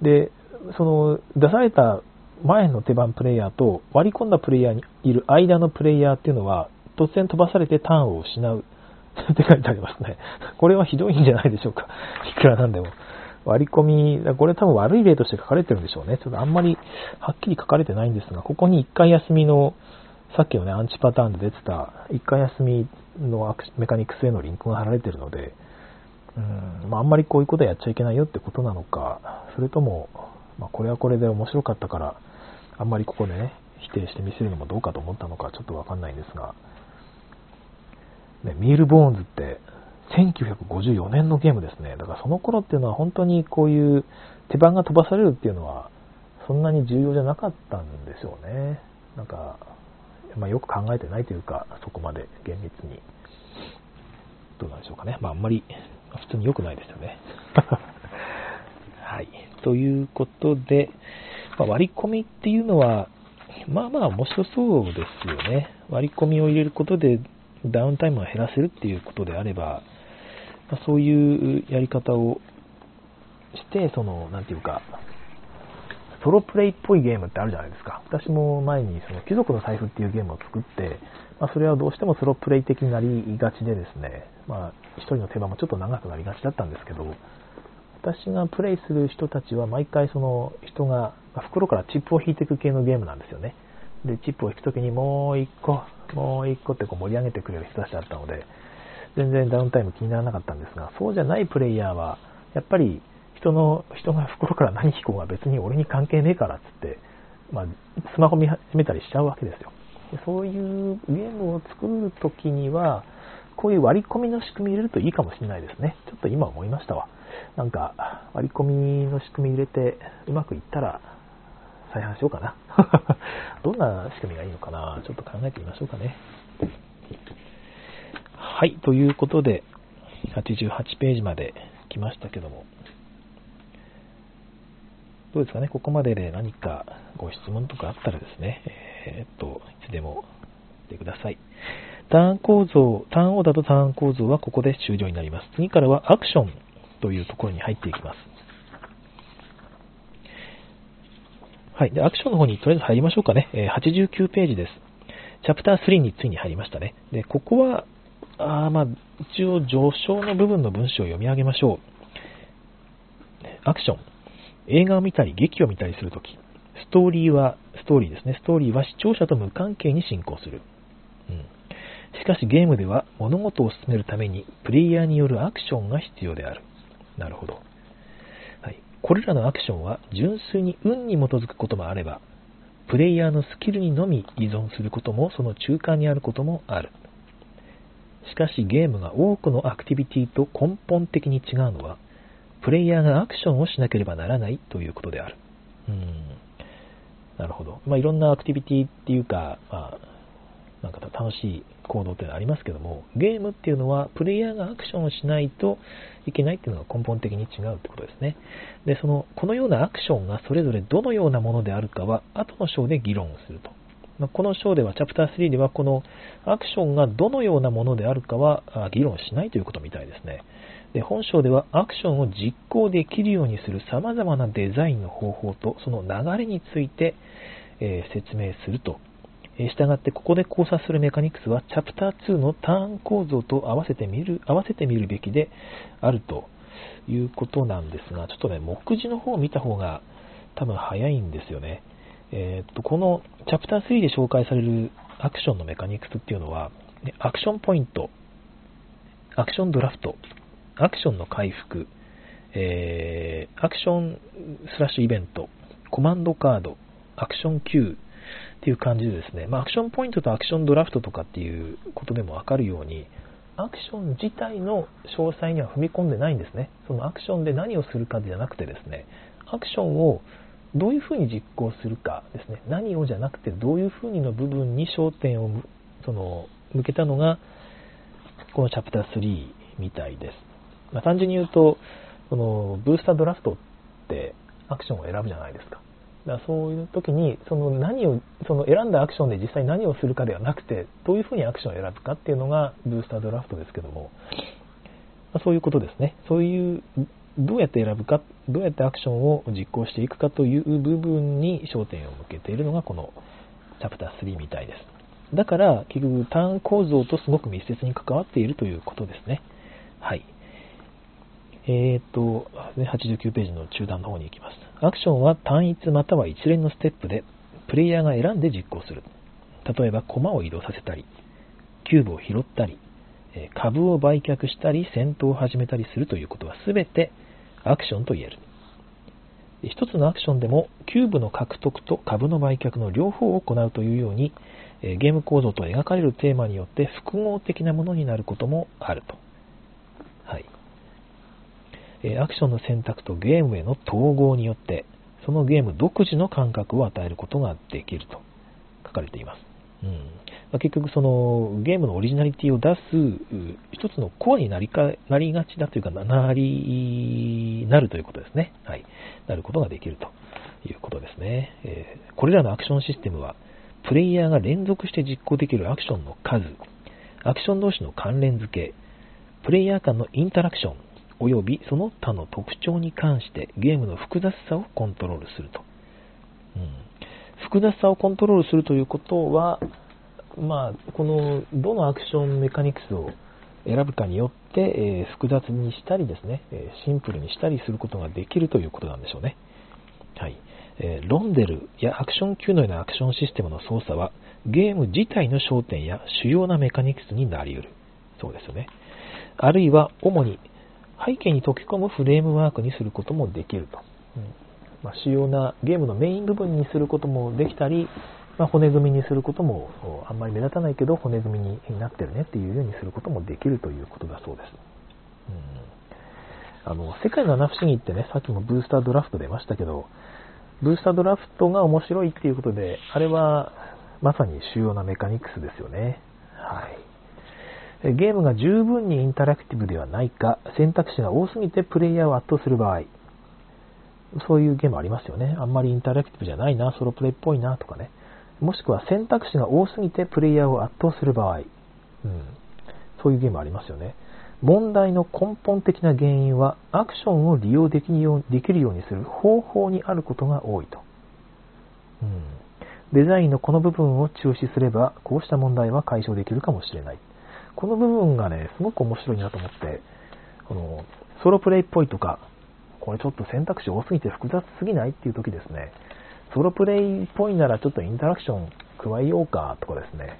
で、その、出された前の手番プレイヤーと割り込んだプレイヤーにいる間のプレイヤーっていうのは、突然飛ばされてターンを失うって書いてありますね。これはひどいんじゃないでしょうか。いくらなんでも。割り込み、これ多分悪い例として書かれてるんでしょうね。ちょっとあんまりはっきり書かれてないんですが、ここに1回休みの、さっきのね、アンチパターンで出てた1回休みのメカニクスへのリンクが貼られてるので、うーんまあ、あんまりこういうことやっちゃいけないよってことなのか、それとも、まあ、これはこれで面白かったから、あんまりここでね、否定して見せるのもどうかと思ったのかちょっとわかんないんですが、ね、ミールボーンズって1954年のゲームですね。だからその頃っていうのは本当にこういう手番が飛ばされるっていうのはそんなに重要じゃなかったんですよね。なんか、まあ、よく考えてないというか、そこまで厳密に。どうなんでしょうかね。まああんまり普通に良くないですよね。はい。ということで、まあ、割り込みっていうのは、まあまあ面白そうですよね。割り込みを入れることでダウンタイムを減らせるっていうことであれば、まあ、そういうやり方をして、その、なんていうか、ソロプレイっぽいゲームってあるじゃないですか。私も前にその貴族の財布っていうゲームを作って、まあ、それはどうしてもソロプレイ的になりがちでですね、まあ、一人の手間もちょっと長くなりがちだったんですけど、私がプレイする人たちは毎回その人が袋からチップを引いていく系のゲームなんですよね。で、チップを引くときにもう一個、もう一個ってこう盛り上げてくれる人たちだったので、全然ダウンタイム気にならなかったんですが、そうじゃないプレイヤーは、やっぱり人の、人が袋から何引こうが別に俺に関係ねえからっつって、まあ、スマホ見始めたりしちゃうわけですよ。でそういうゲームを作るときには、こういう割り込みの仕組み入れるといいかもしれないですね。ちょっと今思いましたわ。なんか、割り込みの仕組み入れて、うまくいったら、再販しようかな。どんな仕組みがいいのかなちょっと考えてみましょうかね。はい、ということで、88ページまで来ましたけども、どうですかね、ここまでで何かご質問とかあったらですね、えー、っと、いつでもてください。ターン構造、ターンオーダーとターン構造はここで終了になります。次からはアクションというところに入っていきます。はい。で、アクションの方にとりあえず入りましょうかね。89ページです。チャプター3についに入りましたね。で、ここは、あまあ、一応上昇の部分の文章を読み上げましょう。アクション。映画を見たり、劇を見たりするとき、ストーリーは、ストーリーですね。ストーリーは視聴者と無関係に進行する。うん。しかしゲームでは物事を進めるためにプレイヤーによるアクションが必要である。なるほど。はい。これらのアクションは純粋に運に基づくこともあれば、プレイヤーのスキルにのみ依存することもその中間にあることもある。しかしゲームが多くのアクティビティと根本的に違うのは、プレイヤーがアクションをしなければならないということである。うんなるほど。まあ、いろんなアクティビティっていうか、まあ、なんか楽しい行動っていうのはありますけども、ゲームっていうのはプレイヤーがアクションをしないといけないっていうのが根本的に違うってことですね。で、その、このようなアクションがそれぞれどのようなものであるかは、後の章で議論すると。この章では、チャプター3では、このアクションがどのようなものであるかは議論しないということみたいですね。で本章ではアクションを実行できるようにする様々なデザインの方法とその流れについて、え、説明すると。えー、従ってここで考察するメカニクスはチャプター2のターン構造と合わせてみる合わせてみるべきであるということなんですが、ちょっとね、目次の方を見た方が多分早いんですよね。えー、っとこのチャプター3で紹介されるアクションのメカニクスっていうのは、アクションポイント、アクションドラフト、アクションの回復、えー、 action slash event、 command card、 action queue っていう感じでですね、まあ、アクションポイントとアクションドラフトとかっていうことでもわかるように、アクション自体の詳細には踏み込んでないんですね。そのアクションで何をするかじゃなくてですね、アクションをどういうふうに実行するかですね、何をじゃなくてどういうふうにの部分に焦点をその向けたのが、このチャプター3みたいです。まあ、単純に言うと、そのブースタードラフトってアクションを選ぶじゃないですか。だからそういう時に、その何を、その選んだアクションで実際何をするかではなくて、どういうふうにアクションを選ぶかっていうのがブースタードラフトですけども、まあ、そういうことですね。そういう、どうやって選ぶか、どうやってアクションを実行していくかという部分に焦点を向けているのがこのチャプター3みたいです。だから、結局ターン構造とすごく密接に関わっているということですね。はい。えー、と、89ページの中段の方に行きます。アクションは単一または一連のステップで、プレイヤーが選んで実行する。例えば、駒を移動させたり、キューブを拾ったり、株を売却したり、戦闘を始めたりするということは全てアクションと言える。一つのアクションでも、キューブの獲得と株の売却の両方を行うというように、ゲーム構造と描かれるテーマによって複合的なものになることもあると。はい。アクションの選択とゲームへの統合によって、そのゲーム独自の感覚を与えることができると書かれています。うんまあ、結局そのゲームのオリジナリティを出す一つのコアになりかなりがちだというかなりなるということですね。はい。なることができるということですね。えー、これらのアクションシステムはプレイヤーが連続して実行できるアクションの数、アクション同士の関連付け、プレイヤー間のインタラクション、及びその他の特徴に関してゲームの複雑さをコントロールすると。うん、複雑さをコントロールするということは、まあ、このどのアクションメカニクスを選ぶかによって、えー、複雑にしたりですね、えシンプルにしたりすることができるということなんでしょうね。はい。えー、ロンデルやアクション Q のようなアクションシステムの操作は、ゲーム自体の焦点や主要なメカニクスになり得る。そうですよね。あるいは、主に背景に溶け込むフレームワークにすることもできると。うんまあ、主要なゲームのメイン部分にすることもできたり、まあ、骨組みにすることも、あんまり目立たないけど骨組みになってるねっていうようにすることもできるということだそうです。うん、あの世界の七不思議ってね、さっきもブースタードラフト出ましたけど、ブースタードラフトが面白いっていうことで、あれはまさに主要なメカニクスですよね。はい。ゲームが十分にインタラクティブではないか、選択肢が多すぎてプレイヤーを圧倒する場合、そういうゲームありますよね。あんまりインタラクティブじゃないな、ソロプレイっぽいなとかね。もしくは選択肢が多すぎてプレイヤーを圧倒する場合、うん、そういうゲームありますよね。問題の根本的な原因はアクションを利用できるようにする方法にあることが多いと。うん、デザインのこの部分を中止すれば、こうした問題は解消できるかもしれない。この部分がね、すごく面白いなと思って、このソロプレイっぽいとか、これちょっと選択肢多すぎて複雑すぎないっていう時ですね、ソロプレイっぽいならちょっとインタラクション加えようかとかですね、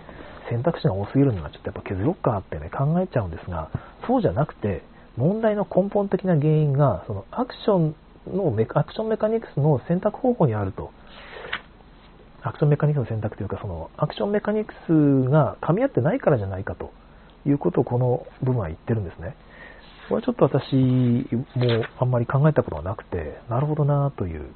選択肢が多すぎるのはちょっとやっぱ削ろうかってね、考えちゃうんですが、そうじゃなくて、問題の根本的な原因が、そのアクションのメアクションメカニクスの選択方法にあると。アクションメカニクスの選択というか、そのアクションメカニクスが噛み合ってないからじゃないかということをこの部分は言ってるんですね。これはちょっと私もあんまり考えたことがなくて、なるほどなという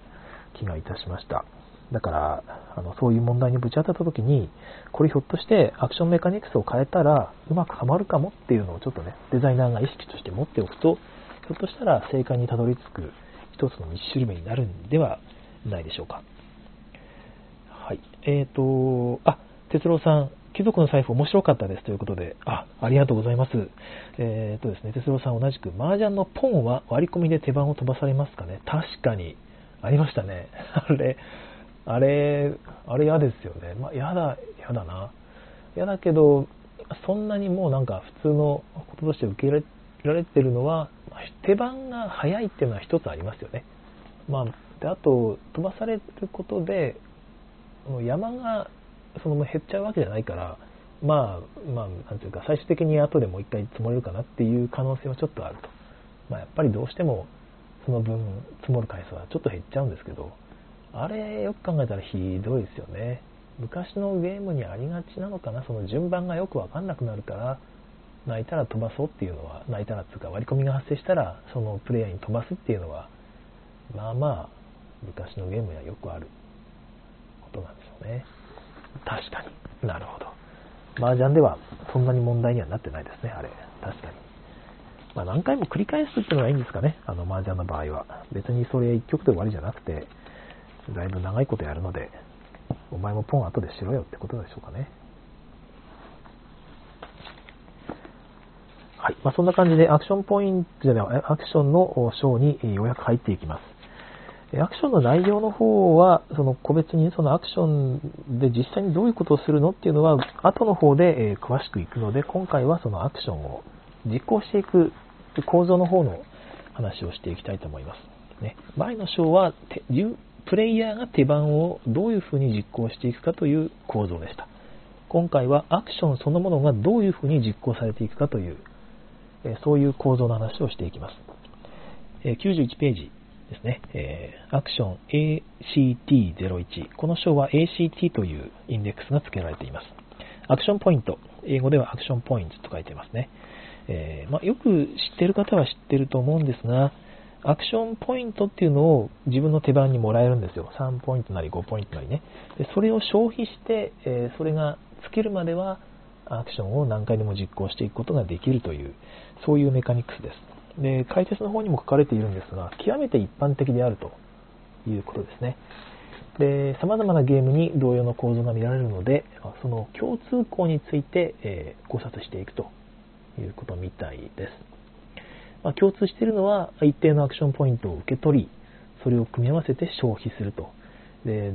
気がいたしました。だから、あのそういう問題にぶち当たった時に、これひょっとしてアクションメカニクスを変えたらうまくはまるかもっていうのをちょっとね、デザイナーが意識として持っておくと、ひょっとしたら正解にたどり着く一つの道しるべになるんではないでしょうか。はい。えっ、ー、と、あ、哲郎さん、貴族の財布面白かったですということで、あ、ありがとうございます。えっ、ー、とですね、哲郎さん同じく、麻雀のポンは割り込みで手番を飛ばされますかね確かに、ありましたね。あれ、あれ、あれ嫌ですよね。まあ、嫌だ、嫌だな。嫌だけど、そんなにもうなんか普通のこととして受け入れられてるのは、手番が早いっていうのは一つありますよね。まあ、であと、飛ばされることで、山がその減っちゃうわけじゃないから、まあ、まあ、なんていうか、最終的に後でもう一回積もれるかなっていう可能性はちょっとあると。まあ、やっぱりどうしても、その分積もる回数はちょっと減っちゃうんですけど、あれよく考えたらひどいですよね。昔のゲームにありがちなのかな、その順番がよくわかんなくなるから、泣いたら飛ばそうっていうのは、泣いたらっていうか割り込みが発生したら、そのプレイヤーに飛ばすっていうのは、まあまあ、昔のゲームにはよくあることなんですよね。確かに。なるほど。麻雀ではそんなに問題にはなってないですね、あれ。確かに。まあ、何回も繰り返すっていうのがいいんですかね、あの麻雀の場合は。別にそれ一曲で終わりじゃなくて、だいぶ長いことやるので、お前もポン後でしろよってことでしょうかね。はい。まあ、そんな感じでアクションポイントじゃない、アクションの章にようやく入っていきます。アクションの内容の方は、その個別にそのアクションで実際にどういうことをするのっていうのは、後の方で詳しくいくので、今回はそのアクションを実行していく構造の方の話をしていきたいと思います。ね、前の章はプレイヤーが手番をどういうふうに実行していくかという構造でした。今回はアクションそのものがどういうふうに実行されていくかという、えそういう構造の話をしていきます。え91ページですね。えアクション ACT01。この章は ACT というインデックスが付けられています。アクションポイント。英語では action points と書いてますね。えー、まあ、よく知ってる方は知ってると思うんですが、アクションポイントっていうのを自分の手番にもらえるんですよ。3ポイントなり5ポイントなりね。でそれを消費して、えー、それが尽きるまではアクションを何回でも実行していくことができるという、そういうメカニクスです。で、解説の方にも書かれているんですが、極めて一般的であるということですね。で、様々なゲームに同様の構造が見られるので、その共通項について、えー、考察していくということみたいです。まあ、共通しているのは一定のアクションポイントを受け取り、それを組み合わせて消費すると。で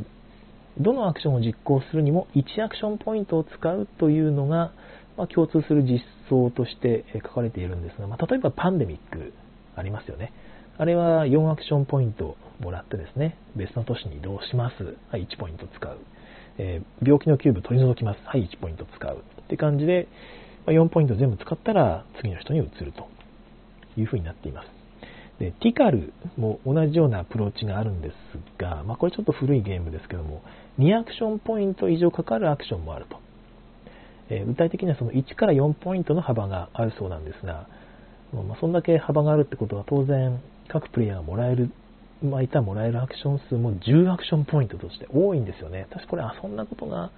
どのアクションを実行するにも1アクションポイントを使うというのが、まあ、共通する実装として書かれているんですが、まあ、例えばパンデミックありますよね。あれは4アクションポイントもらってですね、別の都市に移動します。はい、1ポイント使う。えー、病気のキューブ取り除きます。はい、1ポイント使う。って感じで、4ポイント全部使ったら次の人に移ると。いうふうになっています。で、ティカルも同じようなアプローチがあるんですが、まあ、これちょっと古いゲームですけども、2アクションポイント以上かかるアクションもあると。えー、具体的にはその1から4ポイントの幅があるそうなんですが、まあ、そんだけ幅があるってことは当然各プレイヤーがもらえる、まあ、いたもらえるアクション数も10アクションポイントとして多いんですよね。確かこれ遊んだことが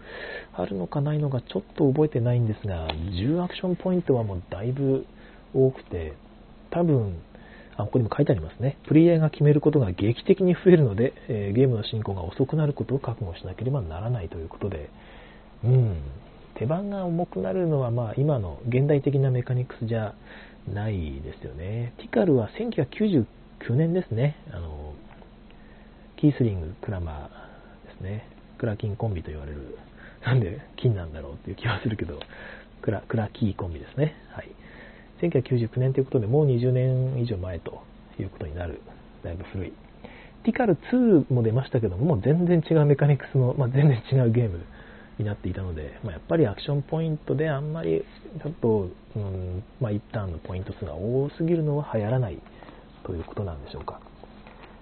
あるのかないのかちょっと覚えてないんですが、10アクションポイントはもうだいぶ多くて、多分あ、ここにも書いてありますね。プレイヤーが決めることが劇的に増えるので、えー、ゲームの進行が遅くなることを覚悟しなければならないということで、うん、手番が重くなるのは、まあ、今の現代的なメカニクスじゃないですよね。ティカルは1999年ですね。あのキースリング、クラマーですね。クラキンコンビと言われる。なんで金なんだろうっていう気はするけど、クラクラキーコンビですね。はい。1999年ということで、もう20年以上前ということになる。だいぶ古い。ティカル2も出ましたけども、もう全然違うメカニクスの、まあ、全然違うゲームになっていたので、まあ、やっぱりアクションポイントであんまりちょっと、うんまあ、一旦のポイント数が多すぎるのは流行らないということなんでしょうか。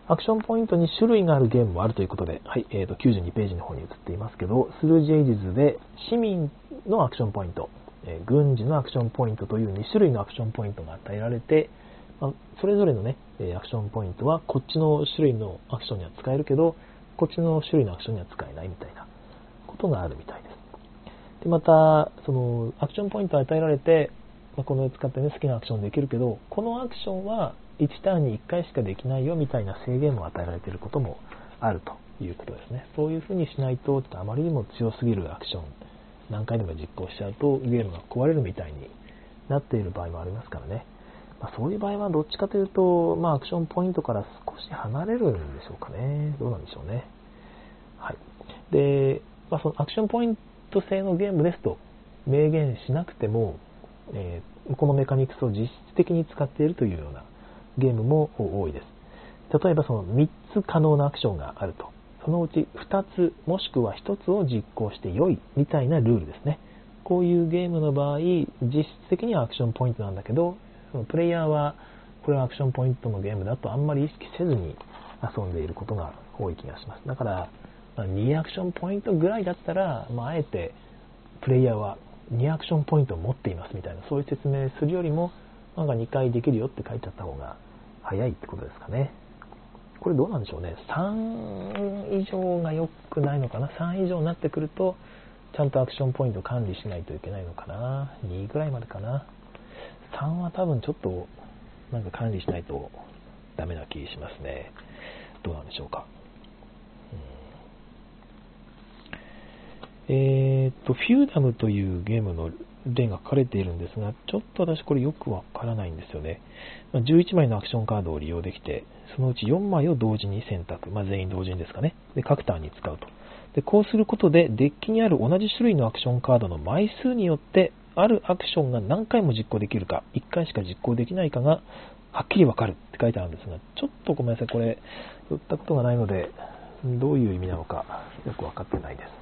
アクションポイントに種類があるゲームもあるということで、はい、えー、と92ページの方に移っていますけど、スルージェイジズで市民のアクションポイント、え軍事のアクションポイントという2種類のアクションポイントが与えられて、まあ、それぞれのね、アクションポイントはこっちの種類のアクションには使えるけど、こっちの種類のアクションには使えないみたいなことがあるみたいです。で、また、その、アクションポイントを与えられて、まあ、このを使ってね、好きなアクションできるけど、このアクションは1ターンに1回しかできないよみたいな制限も与えられていることもあるということですね。そういうふうにしないと、とあまりにも強すぎるアクション何回でも実行しちゃうとゲームが壊れるみたいになっている場合もありますからね。まあ、そういう場合はどっちかというと、まあ、アクションポイントから少し離れるんでしょうかね。どうなんでしょうね。はい。で、まあ、そのアクションポイント制のゲームですと、明言しなくても、えー、このメカニクスを実質的に使っているというようなゲームも多いです。例えばその3つ可能なアクションがあると。そのうち2つもしくは1つを実行して良いみたいなルールですね。こういうゲームの場合、実質的にはアクションポイントなんだけど、そのプレイヤーはこれはアクションポイントのゲームだとあんまり意識せずに遊んでいることが多い気がします。だから、2アクションポイントぐらいだったら、まあ、あえてプレイヤーは2アクションポイントを持っていますみたいな、そういう説明するよりも、なんか2回できるよって書いてあった方が早いってことですかね。これどうなんでしょうね。3以上が良くないのかな。3以上になってくると、ちゃんとアクションポイント管理しないといけないのかな。2ぐらいまでかな。3は多分ちょっと、なんか管理しないとダメな気しますね。どうなんでしょうか。うん、えー、っと、 Feudum というゲームの例が書かれているんですが、ちょっと私これよくわからないんですよね。11枚のアクションカードを利用できて、そのうち4枚を同時に選択。まあ、全員同時にですかね。で、各ターンに使うと。で、こうすることで、デッキにある同じ種類のアクションカードの枚数によって、あるアクションが何回も実行できるか、1回しか実行できないかが、はっきりわかるって書いてあるんですが、ちょっとごめんなさい、これ、売ったことがないので、どういう意味なのか、よくわかってないです。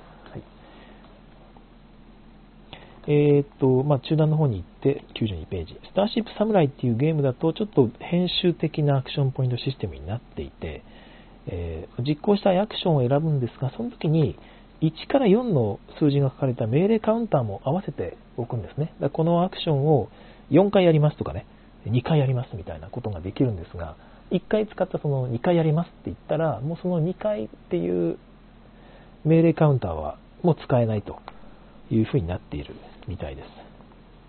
えー、っと、まあ、中段の方に行って92ページ。スターシップサムライっていうゲームだとちょっと編集的なアクションポイントシステムになっていて、えー、実行したいアクションを選ぶんですが、その時に1から4の数字が書かれた命令カウンターも合わせておくんですね。だこのアクションを4回やりますとかね、2回やりますみたいなことができるんですが、1回使ったその2回やりますって言ったら、もうその2回っていう命令カウンターはもう使えないというふうになっているみたいです。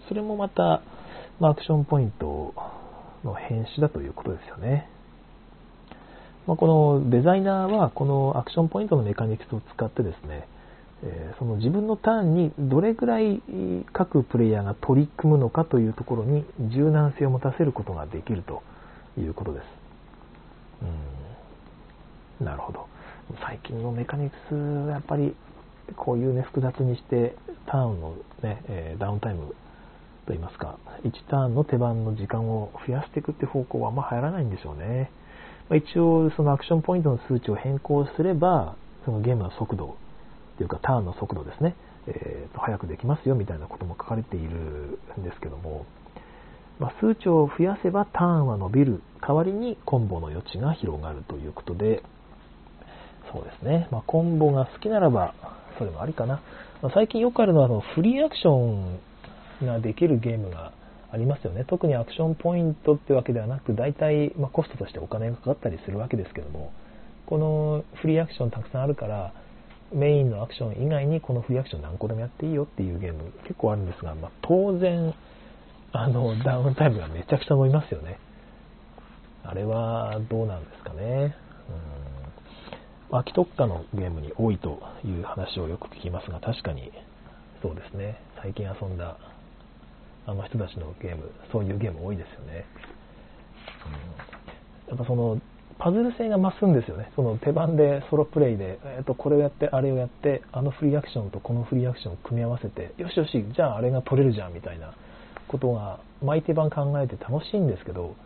それもまた、アクションポイントの変種だということですよね。まあ、このデザイナーはこのアクションポイントのメカニクスを使ってですね、えその自分のターンにどれぐらい各プレイヤーが取り組むのかというところに柔軟性を持たせることができるということです。うんなるほど。最近のメカニクスはやっぱりこういうね、複雑にして、ターンのね、えダウンタイムといいますか、1ターンの手番の時間を増やしていくって方向はあんま流行らないんでしょうね。ま、一応、そのアクションポイントの数値を変更すれば、そのゲームの速度というかターンの速度ですね、えー、と早くできますよみたいなことも書かれているんですけども、まあ、数値を増やせばターンは伸びる代わりにコンボの余地が広がるということでそうですね、まあ、コンボが好きならばそれもありかな、まあ、最近よくあるのはあのフリーアクションができるゲームがありますよね。特にアクションポイントってわけではなく大体、まコストとしてお金がかかったりするわけですけどもこのフリーアクションたくさんあるからメインのアクション以外にこのフリーアクション何個でもやっていいよっていうゲーム結構あるんですが、まあ、当然あのダウンタイムがめちゃくちゃ伸びますよね。あれはどうなんですかね。うん。秋特化のゲームに多いという話をよく聞きますが確かにそうですね。最近遊んだあの人たちのゲームそういうゲーム多いですよね、うん、やっぱそのパズル性が増すんですよね。その手番でソロプレイで、えー、とこれをやって、あれをやって、あのフリーアクションとこのフリーアクションを組み合わせて、よしよし、じゃああれが取れるじゃんみたいなことが、毎手番考えて楽しいんですけど、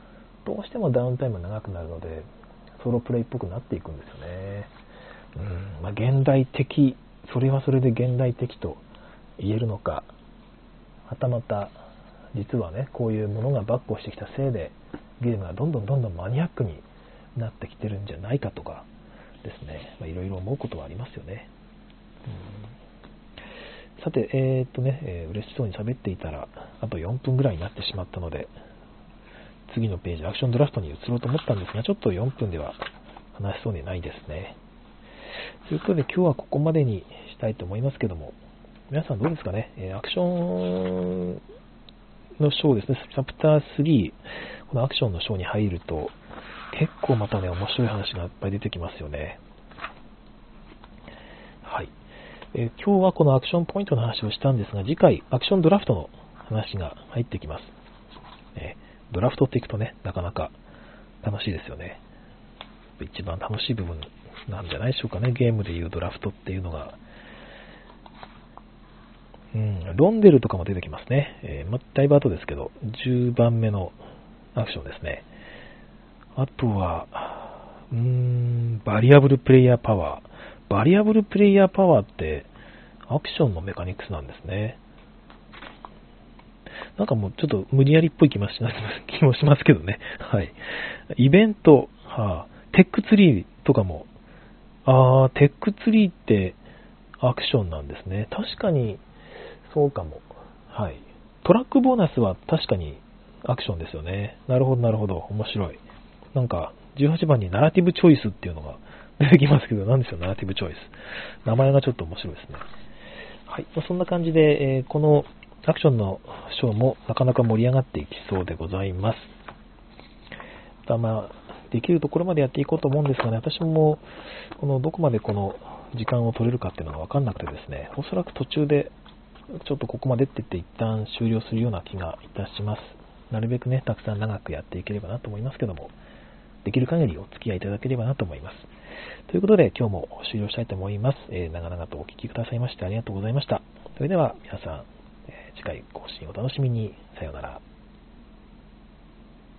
どうしてもダウンタイム長くなるので、ソロプレイっぽくなっていくんですよね。うんまあ、現代的、それはそれで現代的と言えるのか、はたまた、実はね、こういうものがバックをしてきたせいで、ゲームがどんどんどんどんマニアックになってきてるんじゃないかとかですね、いろいろ思うことはありますよね。うん、さて、えー、っとね、えー、嬉しそうに喋っていたら、あと4分ぐらいになってしまったので、次のページ、アクションドラフトに移ろうと思ったんですが、ちょっと4分では話しそうにないですね。ということで、今日はここまでにしたいと思いますけども、皆さんどうですかね、えアクションの章ですね、チャプター3、このアクションの章に入ると、結構またね、面白い話がいっぱい出てきますよね。はい。えー、今日はこのアクションポイントの話をしたんですが、次回、アクションドラフトの話が入ってきます。えー、ドラフトっていくとね、なかなか楽しいですよね。一番楽しい部分なんじゃないでしょうかね、ゲームでいうドラフトっていうのが。うん、ロンデルとかも出てきますね。えー、ま、だいぶ後ですけど、10番目のアクションですね。あとは、うーん、 variable player power。variable player power って、アクションのメカニクスなんですね。なんかもうちょっと無理やりっぽい気もします 気もしますけどね。はい。イベント、はあ、 tech tree とかも、あー、 tech tree ってアクションなんですね。確かに、そうかも。はい。トラックボーナスは確かにアクションですよね。なるほど、なるほど。面白い。なんか、18番にナラティブチョイスっていうのが 出てきますけど、何ですよ、ナラティブチョイス。名前がちょっと面白いですね。はい。そんな感じで、えー、このアクションのショーもなかなか盛り上がっていきそうでございます。ままあ、できるところまでやっていこうと思うんですがね、私も、このどこまでこの時間を取れるかっていうのがわかんなくてですね、おそらく途中で、ちょっとここまでって言って一旦終了するような気がいたします。なるべくね、たくさん長くやっていければなと思いますけども、できる限りお付き合いいただければなと思います。ということで、今日も終了したいと思います。えー、長々とお聴きくださいましてありがとうございました。それでは皆さん、次回更新お楽しみに。さようなら。